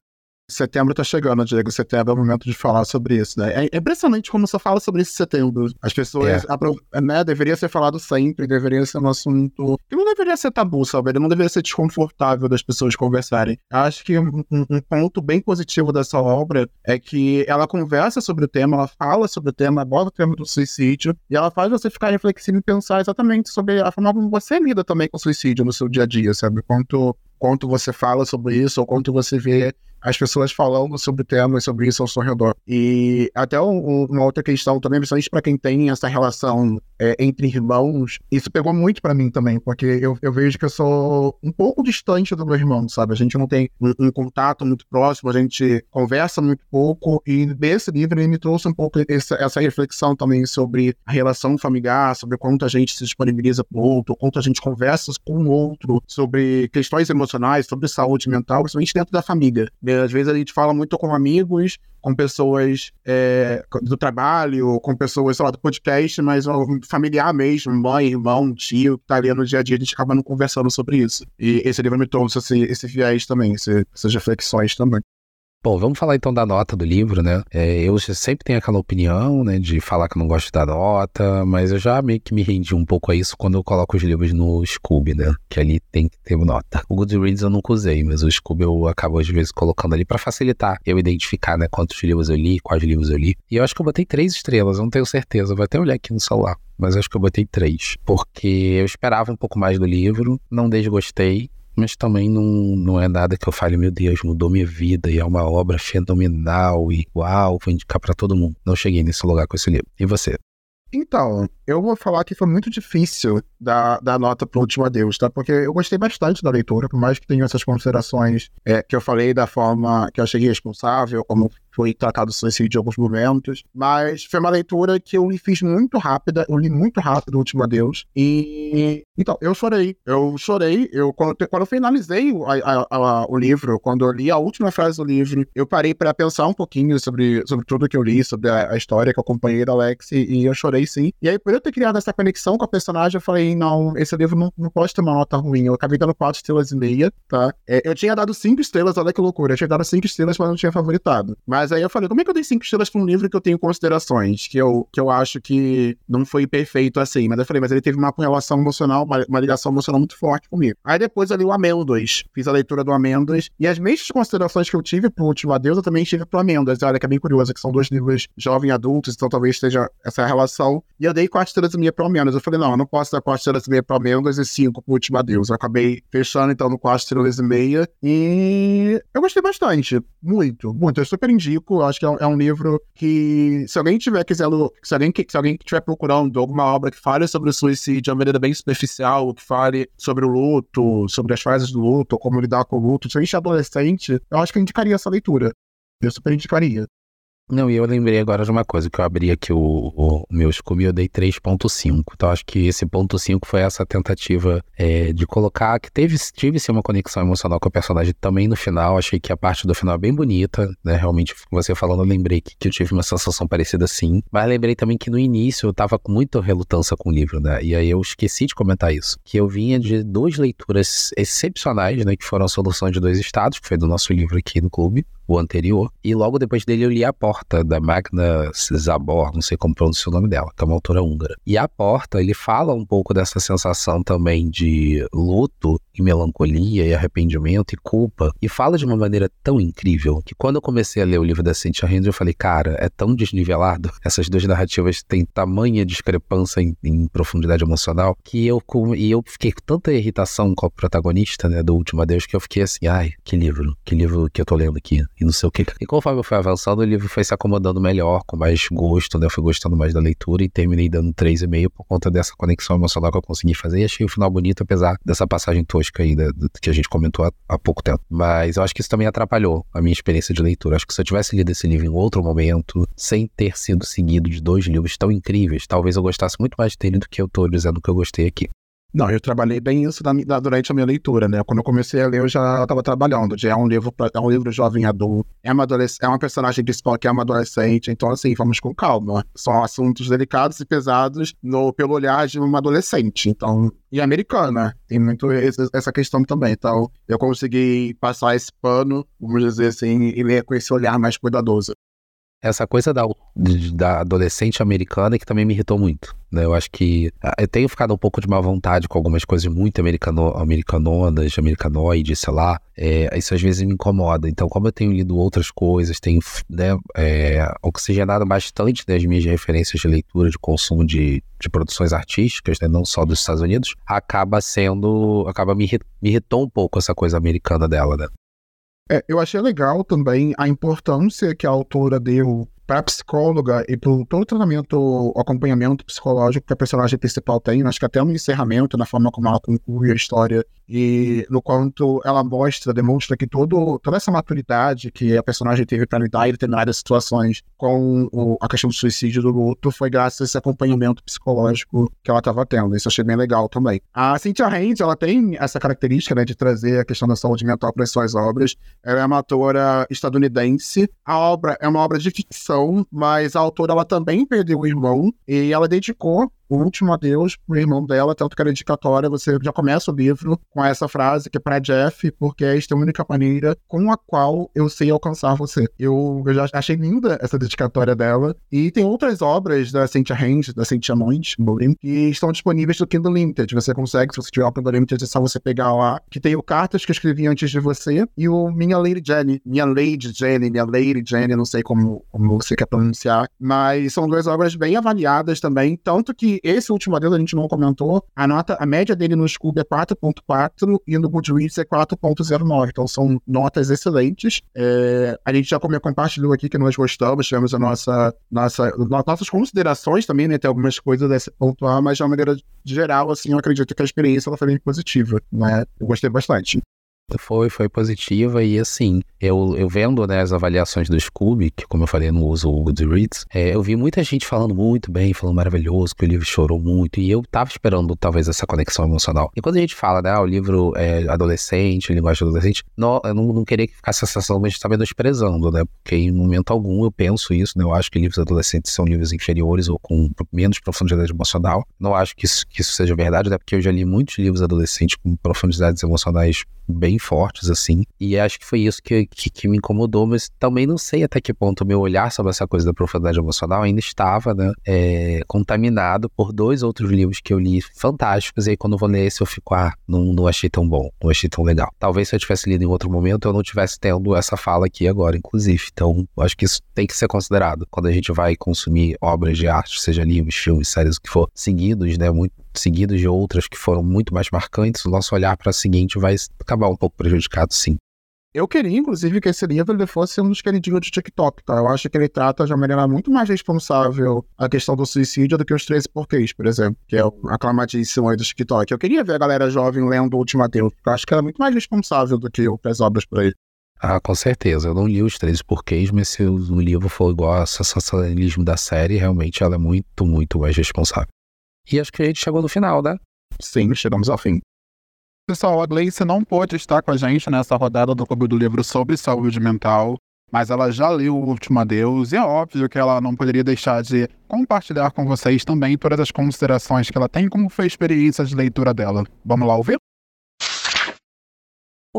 Speaker 2: Setembro tá chegando, Diego. Setembro é o momento de falar sobre isso, né? É impressionante como você fala sobre isso em setembro. As pessoas, é. né, deveria ser falado sempre, deveria ser um assunto que não deveria ser tabu, sabe? Ele não deveria ser desconfortável das pessoas conversarem. Acho que um, um, ponto bem positivo dessa obra é que ela conversa sobre o tema, ela fala sobre o tema, aborda o tema do suicídio, e ela faz você ficar reflexivo e pensar exatamente sobre a forma como você lida também com o suicídio no seu dia a dia, sabe? Quanto quanto você fala sobre isso, ou quanto você vê as pessoas falando sobre temas sobre isso ao seu redor. E até um, uma outra questão também, principalmente para quem tem essa relação é, entre irmãos, isso pegou muito para mim também, porque eu, eu, vejo que eu sou um pouco distante do meu irmão, sabe? A gente não tem um, um, contato muito próximo, a gente conversa muito pouco, e nesse livro ele me trouxe um pouco essa, essa reflexão também sobre a relação familiar, sobre quanto a gente se disponibiliza para o outro, quanto a gente conversa com o outro, sobre questões emocionais, sobre saúde mental, principalmente dentro da família. Às vezes a gente fala muito com amigos, com pessoas é, do trabalho, com pessoas, sei lá, do podcast, mas um familiar mesmo, mãe, irmão, tio, que tá ali no dia a dia, a gente acaba não conversando sobre isso. E esse livro me trouxe esse, esse viés também, esse, essas reflexões também.
Speaker 1: Bom, vamos falar então da nota do livro, né? É, eu sempre tenho aquela opinião, né, de falar que eu não gosto da nota, mas eu já meio que me rendi um pouco a isso quando eu coloco os livros no Scooby, né? Que ali tem que ter nota. O Goodreads eu nunca usei, mas o Scooby eu acabo às vezes colocando ali para facilitar eu identificar, né, quantos livros eu li, quais livros eu li. E eu acho que eu botei três estrelas, não tenho certeza, vou até olhar aqui no celular mas acho que eu botei três, porque eu esperava um pouco mais do livro, não desgostei, mas também não, não é nada que eu fale, meu Deus, mudou minha vida e é uma obra fenomenal e uau, vou indicar para todo mundo. Não cheguei nesse lugar com esse livro. E você?
Speaker 2: Então, eu vou falar que foi muito difícil dar, dar nota pro Último Adeus, tá? Porque eu gostei bastante da leitura, por mais que tenha essas considerações é, que eu falei da forma que eu achei responsável, como foi tratado o suicídio em alguns momentos. Mas foi uma leitura que eu fiz muito rápida, eu li muito rápido o Último Adeus. E então, eu chorei. Eu chorei. Eu, quando, quando eu finalizei o, a, a, o livro, quando eu li a última frase do livro, eu parei para pensar um pouquinho sobre, sobre tudo que eu li, sobre a, a história que eu acompanhei da Alex, e, e, eu chorei sim. E aí, por eu ter criado essa conexão com a personagem, eu falei: não, esse livro não, não pode ter uma nota ruim. Eu acabei dando quatro estrelas e meia, tá? É, eu tinha dado cinco estrelas, olha que loucura. Eu tinha dado cinco estrelas, mas não tinha favoritado. Mas aí eu falei: como é que eu dei cinco estrelas pra um livro que eu tenho considerações, que eu, que eu acho que não foi perfeito assim? Mas eu falei: mas ele teve uma relação emocional, uma, uma ligação emocional muito forte comigo. Aí depois ali o Amêndoas. Fiz a leitura do Amêndoas. E as mesmas considerações que eu tive pro Último Adeus, eu também tive pro Amêndoas. Olha, que é bem curioso, que são dois livros jovem adultos, então talvez esteja essa relação. E eu dei quatro estrelas e meia pro Amêndoas. Eu falei, não, eu não posso dar quatro estrelas e meia pro Amêndoas e cinco pro Último Adeus. Eu acabei fechando, então, no quatro estrelas e meia. E eu gostei bastante. Muito, muito. Eu super indico. Acho que é um, é um, livro que, se alguém tiver quiser, se alguém, se alguém estiver procurando alguma obra que fale sobre o suicídio de uma maneira bem superficial, que fale sobre o luto, sobre as fases do luto, como lidar com o luto, se a gente é adolescente, eu acho que eu indicaria essa leitura. Eu super indicaria.
Speaker 1: Não, e eu lembrei agora de uma coisa, que eu abri aqui o, o, meu Scooby eu dei 3.5. Então acho que esse ponto 5 foi essa tentativa é, de colocar, que teve, tive sim uma conexão emocional com o personagem também no final. Achei que a parte do final é bem bonita, né? Realmente, você falando, eu lembrei que, que eu tive uma sensação parecida assim. Mas lembrei também que no início eu tava com muita relutância com o livro, né? E aí eu esqueci de comentar isso. Que eu vinha de duas leituras excepcionais, né? Que foram a Solução de Dois Estados, que foi do nosso livro aqui no clube o anterior. E logo depois dele eu li A Porta, da Magna Zabor, não sei como pronunciar o nome dela, que é uma autora húngara. E A Porta, ele fala um pouco dessa sensação também de luto e melancolia e arrependimento e culpa. E fala de uma maneira tão incrível que quando eu comecei a ler o livro da Cynthia Hands, eu falei, cara, é tão desnivelado. Essas duas narrativas têm tamanha discrepância em, em profundidade emocional que eu, e eu fiquei com tanta irritação com a protagonista, né, do Último Adeus, que eu fiquei assim, ai, que livro, que livro que eu tô lendo aqui e não sei o que. E conforme eu fui avançando, o livro foi se acomodando melhor, com mais gosto, né? Eu fui gostando mais da leitura e terminei dando 3,5 por conta dessa conexão emocional que eu consegui fazer. E achei o final bonito, apesar dessa passagem tosca aí da, da, que a gente comentou há, há, pouco tempo. Mas eu acho que isso também atrapalhou a minha experiência de leitura. Acho que se eu tivesse lido esse livro em outro momento, sem ter sido seguido de dois livros tão incríveis, talvez eu gostasse muito mais dele do que eu tô dizendo que eu gostei aqui.
Speaker 2: Não, eu trabalhei bem isso na, na, durante a minha leitura, né? Quando eu comecei a ler, eu já estava trabalhando. Já é um livro pra, é um livro jovem adulto. É uma, é uma personagem principal que é uma adolescente. Então, assim, vamos com calma. São assuntos delicados e pesados no, pelo olhar de uma adolescente. Então, e americana. Tem muito essa questão também. Então, eu consegui passar esse pano, vamos dizer assim, e ler com esse olhar mais cuidadoso
Speaker 1: essa coisa da, da adolescente americana que também me irritou muito. Né? Eu acho que ah, eu tenho ficado um pouco de má vontade com algumas coisas muito americano, americanonas, americanoides, sei lá. É, isso às vezes me incomoda. Então, como eu tenho lido outras coisas, tenho né, é, oxigenado bastante das minhas referências de leitura, de consumo de, de produções artísticas, né, não só dos Estados Unidos, acaba sendo. acaba me, me irritou um pouco essa coisa americana dela, né?
Speaker 2: É, eu achei legal também a importância que a autora deu para psicóloga e para todo o tratamento, acompanhamento psicológico que a personagem principal tem, acho que até no encerramento, na forma como ela conclui a história e no quanto ela mostra, demonstra que todo, toda essa maturidade que a personagem teve para lidar em determinadas situações com o, a questão do suicídio do luto foi graças a esse acompanhamento psicológico que ela estava tendo. Isso eu achei bem legal também. A Cynthia Haynes, ela tem essa característica né, de trazer a questão da saúde mental para as suas obras. Ela é uma estadunidense. A obra é uma obra de ficção, mas a autora ela também perdeu o irmão e ela dedicou o último adeus pro irmão dela, tanto que era dedicatória, você já começa o livro com essa frase que é para Jeff, porque esta é a única maneira com a qual eu sei alcançar você. Eu, eu já achei linda essa dedicatória dela. E tem outras obras da Cynthia Hand, da Cynthia Monde, que estão disponíveis no Kindle Limited. Você consegue, se você tiver o Kindle Limited, é só você pegar lá, que tem o Cartas que eu escrevi antes de você e o Minha Lady Jenny. Minha Lady Jenny, Minha Lady Jenny, não sei como, como você quer pronunciar, mas são duas obras bem avaliadas também, tanto que esse último modelo a gente não comentou, a nota, a média dele no Scoob é 4.4 e no Goodreads é 4.09, então são notas excelentes. É, a gente já compartilhou aqui que nós gostamos, tivemos a nossa, nossa, nossas considerações também, né, tem algumas coisas A, mas de uma maneira geral, assim, eu acredito que a experiência ela foi bem positiva, né, eu gostei bastante.
Speaker 1: Foi, foi positiva e assim, eu, eu vendo né, as avaliações do Scooby, que como eu falei, não uso o Goodreads, é, eu vi muita gente falando muito bem, falando maravilhoso, que o livro chorou muito, e eu tava esperando talvez essa conexão emocional. E quando a gente fala, né, ah, o livro é adolescente, linguagem adolescente, não, eu não, não queria que ficasse a sensação de gente tá menosprezando, né, porque em momento algum eu penso isso, né, eu acho que livros adolescentes são livros inferiores ou com menos profundidade emocional. Não acho que isso, que isso seja verdade, né, porque eu já li muitos livros adolescentes com profundidades emocionais bem fortes, assim. E acho que foi isso que, que, que, me incomodou, mas também não sei até que ponto o meu olhar sobre essa coisa da profundidade emocional ainda estava, né, é, contaminado por dois outros livros que eu li fantásticos. E aí, quando eu vou ler esse, eu fico, ah, não, não achei tão bom, não achei tão legal. Talvez se eu tivesse lido em outro momento, eu não tivesse tendo essa fala aqui agora, inclusive. Então, acho que isso tem que ser considerado quando a gente vai consumir obras de arte, seja livros, filmes, séries, o que for, seguidos, né, muito seguidos de outras que foram muito mais marcantes, o nosso olhar para a seguinte vai acabar um pouco prejudicado, sim.
Speaker 2: Eu queria, inclusive, que esse livro ele fosse um dos queridinhos de TikTok, tá? Eu acho que ele trata de uma maneira muito mais responsável a questão do suicídio do que os 13 porquês, por exemplo, que é o aclamadíssimo aí do TikTok. Eu queria ver a galera jovem lendo o Última Deus, porque eu acho que ela é muito mais responsável do que outras obras por aí.
Speaker 1: Ah, com certeza. Eu não li os 13 porquês, mas se o livro for igual ao sensacionalismo da série, realmente ela é muito, muito mais responsável. E acho que a gente chegou no final, né?
Speaker 2: Sim, chegamos ao fim.
Speaker 3: Pessoal, a Gleice não pôde estar com a gente nessa rodada do Clube do Livro sobre saúde mental, mas ela já leu O Último Adeus e é óbvio que ela não poderia deixar de compartilhar com vocês também todas as considerações que ela tem como foi a experiência de leitura dela. Vamos lá ouvir?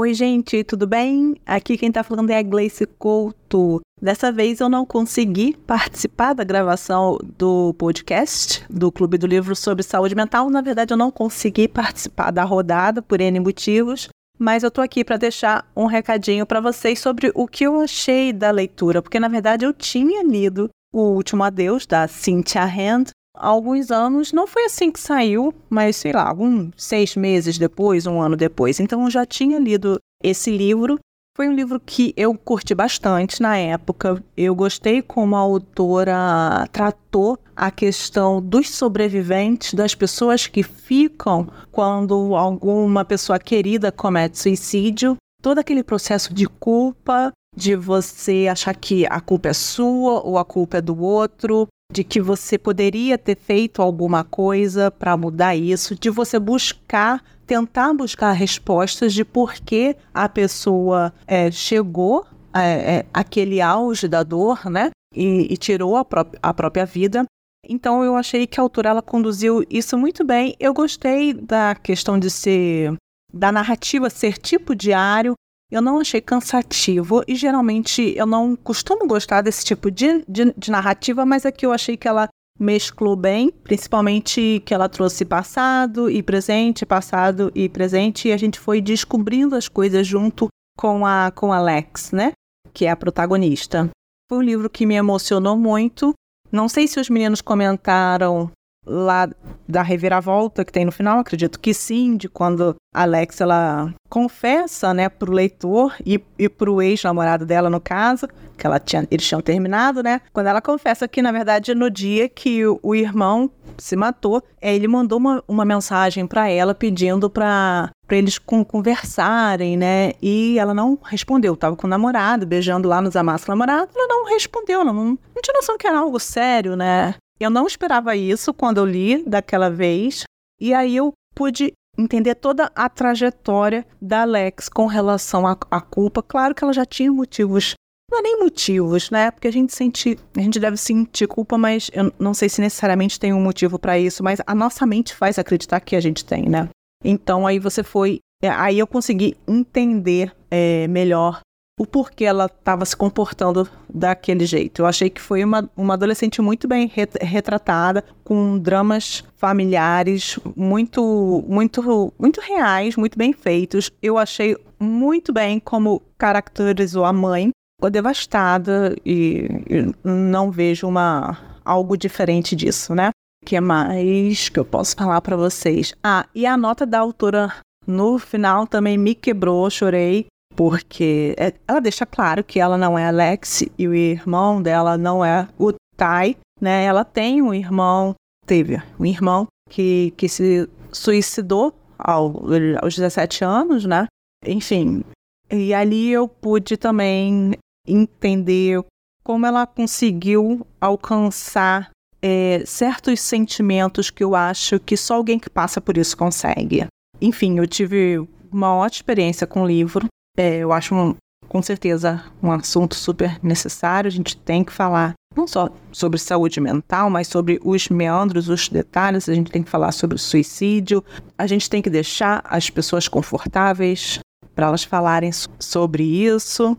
Speaker 4: Oi, gente, tudo bem? Aqui quem tá falando é a Gleice Couto. Dessa vez eu não consegui participar da gravação do podcast do Clube do Livro sobre Saúde Mental. Na verdade, eu não consegui participar da rodada por N motivos, mas eu tô aqui para deixar um recadinho para vocês sobre o que eu achei da leitura, porque na verdade eu tinha lido O Último Adeus da Cynthia Hand alguns anos. Não foi assim que saiu, mas sei lá, alguns seis meses depois, um ano depois. Então eu já tinha lido esse livro foi um livro que eu curti bastante na época. Eu gostei como a autora tratou a questão dos sobreviventes, das pessoas que ficam quando alguma pessoa querida comete suicídio. Todo aquele processo de culpa, de você achar que a culpa é sua ou a culpa é do outro, de que você poderia ter feito alguma coisa para mudar isso, de você buscar tentar buscar respostas de por que a pessoa é, chegou é, é, aquele auge da dor, né? E, e tirou a, pró a, própria vida. Então eu achei que a autora ela conduziu isso muito bem. Eu gostei da questão de ser da narrativa ser tipo diário. Eu não achei cansativo e geralmente eu não costumo gostar desse tipo de, de, de narrativa, mas aqui eu achei que ela mesclou bem, principalmente que ela trouxe passado e presente, passado e presente, e a gente foi descobrindo as coisas junto com a com Alex, né? Que é a protagonista. Foi um livro que me emocionou muito. Não sei se os meninos comentaram lá da reviravolta que tem no final, acredito que sim, de quando a Alex ela confessa, né, pro leitor e, e pro ex-namorado dela no caso, que ela tinha, eles tinham terminado, né? Quando ela confessa que na verdade no dia que o, o irmão se matou, é, ele mandou uma, uma mensagem para ela pedindo para para eles conversarem, né? E ela não respondeu. Tava com o namorado, beijando lá nos amassos do namorado. Ela não respondeu, não, não tinha noção que era algo sério, né? Eu não esperava isso quando eu li daquela vez, e aí eu pude entender toda a trajetória da Alex com relação à, à culpa. Claro que ela já tinha motivos não é nem motivos, né? Porque a gente sente, a gente deve sentir culpa, mas eu não sei se necessariamente tem um motivo para isso, mas a nossa mente faz acreditar que a gente tem, né? Então aí você foi, é, aí eu consegui entender é, melhor o porquê ela estava se comportando daquele jeito. Eu achei que foi uma, uma adolescente muito bem retratada, com dramas familiares muito, muito, muito reais, muito bem feitos. Eu achei muito bem como caracterizou a mãe. Ficou devastada e, e não vejo uma algo diferente disso, né? que é mais que eu posso falar para vocês? Ah, e a nota da autora no final também me quebrou, chorei porque é, ela deixa claro que ela não é Alex e o irmão dela não é o Tai, né? Ela tem um irmão, teve um irmão que, que se suicidou ao, aos 17 anos, né? enfim. E ali eu pude também entender como ela conseguiu alcançar é, certos sentimentos que eu acho que só alguém que passa por isso consegue. Enfim, eu tive uma ótima experiência com o livro. É, eu acho, um, com certeza, um assunto super necessário. A gente tem que falar não só sobre saúde mental, mas sobre os meandros, os detalhes. A gente tem que falar sobre suicídio. A gente tem que deixar as pessoas confortáveis para elas falarem sobre isso.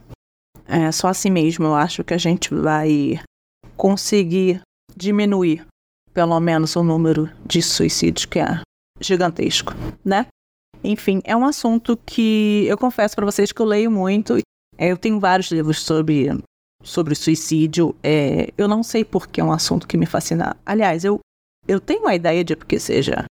Speaker 4: É, só assim mesmo eu acho que a gente vai conseguir diminuir pelo menos o número de suicídios, que é gigantesco, né? Enfim, é um assunto que eu confesso para vocês que eu leio muito. É, eu tenho vários livros sobre, sobre suicídio. É, eu não sei porque é um assunto que me fascina. Aliás, eu, eu tenho uma ideia de porque seja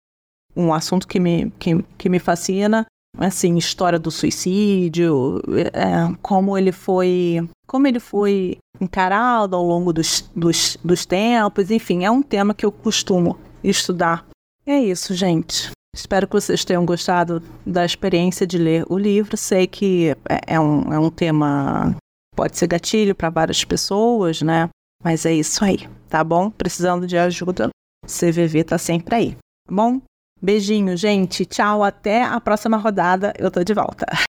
Speaker 4: um assunto que me, que, que me fascina, assim, história do suicídio, é, como ele foi, como ele foi encarado ao longo dos, dos, dos tempos, enfim, é um tema que eu costumo estudar. É isso, gente. Espero que vocês tenham gostado da experiência de ler o livro. Sei que é, é um, é um tema pode ser gatilho para várias pessoas, né? Mas é isso aí, tá bom? Precisando de ajuda, CVV tá sempre aí. Bom? Beijinho, gente. Tchau. Até a próxima rodada. Eu tô de volta.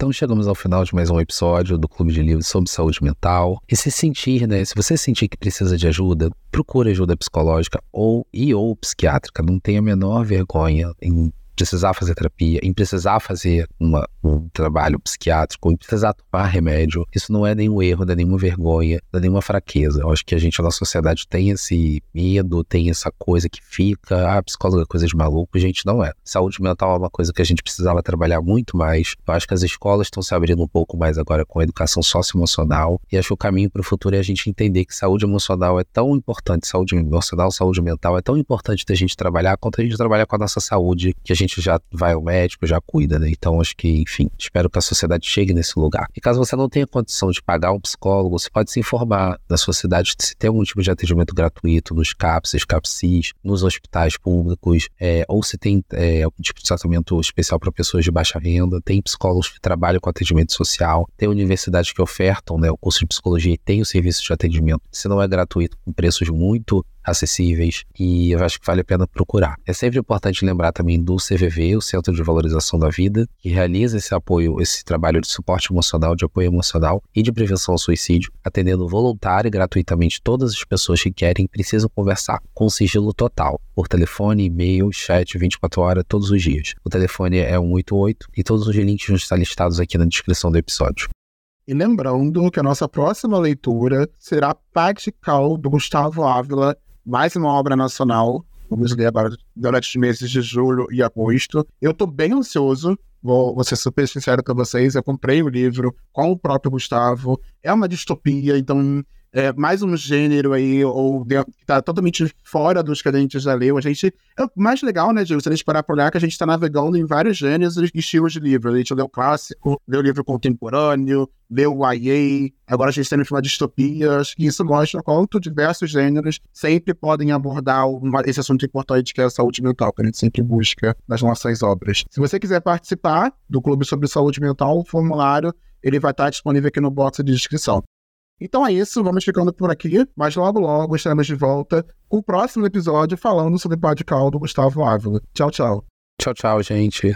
Speaker 1: Então chegamos ao final de mais um episódio do Clube de Livros sobre Saúde Mental. E se sentir, né, se você sentir que precisa de ajuda, procure ajuda psicológica ou e ou psiquiátrica. Não tenha a menor vergonha em precisar fazer terapia, em precisar fazer uma, um trabalho psiquiátrico, em precisar tomar remédio, isso não é nenhum erro, não é nenhuma vergonha, não é nenhuma fraqueza. Eu acho que a gente, na sociedade, tem esse medo, tem essa coisa que fica, ah, psicólogo é coisa de maluco. Gente, não é. Saúde mental é uma coisa que a gente precisava trabalhar muito mais. Eu acho que as escolas estão se abrindo um pouco mais agora com a educação socioemocional e acho que o caminho para o futuro é a gente entender que saúde emocional é tão importante, saúde emocional, saúde mental é tão importante da gente trabalhar quanto a gente trabalhar com a nossa saúde, que a gente gente já vai ao médico, já cuida, né? Então acho que, enfim, espero que a sociedade chegue nesse lugar. E caso você não tenha condição de pagar um psicólogo, você pode se informar na sua cidade se tem algum tipo de atendimento gratuito nos CAPS, CAPSIS, nos hospitais públicos, é, ou se tem é, algum tipo de tratamento especial para pessoas de baixa renda, tem psicólogos que trabalham com atendimento social, tem universidades que ofertam né, o curso de psicologia e tem o serviço de atendimento, se não é gratuito, com preços muito acessíveis e eu acho que vale a pena procurar. É sempre importante lembrar também do CVV, o Centro de Valorização da Vida, que realiza esse apoio, esse trabalho de suporte emocional, de apoio emocional e de prevenção ao suicídio, atendendo voluntário e gratuitamente todas as pessoas que querem e precisam conversar com sigilo total, por telefone, e-mail, chat, 24 horas, todos os dias. O telefone é 188 e todos os links vão estar listados aqui na descrição do episódio.
Speaker 2: E lembrando que a nossa próxima leitura será Cal do Gustavo Ávila, mais uma obra nacional. Vamos ler agora durante os meses de julho e agosto. Eu estou bem ansioso, vou, vou ser super sincero com vocês. Eu comprei o livro com o próprio Gustavo. É uma distopia, então é, mais um gênero aí, ou que tá totalmente fora dos que a gente já leu. A gente. É o mais legal, né, Diego? Se a gente parar por olhar, que a gente está navegando em vários gêneros e estilos de livro. A gente leu clássico, leu livro contemporâneo, leu YA, agora a gente está no uma distopia. Acho que isso mostra quanto diversos gêneros sempre podem abordar uma, esse assunto importante que é a saúde mental, que a gente sempre busca nas nossas obras. Se você quiser participar do Clube sobre Saúde Mental, o formulário ele vai estar disponível aqui no box de descrição. Então é isso, vamos ficando por aqui, mas logo logo estaremos de volta com o próximo episódio falando sobre o Padical do Gustavo Ávila. Tchau, tchau.
Speaker 1: Tchau, tchau, gente.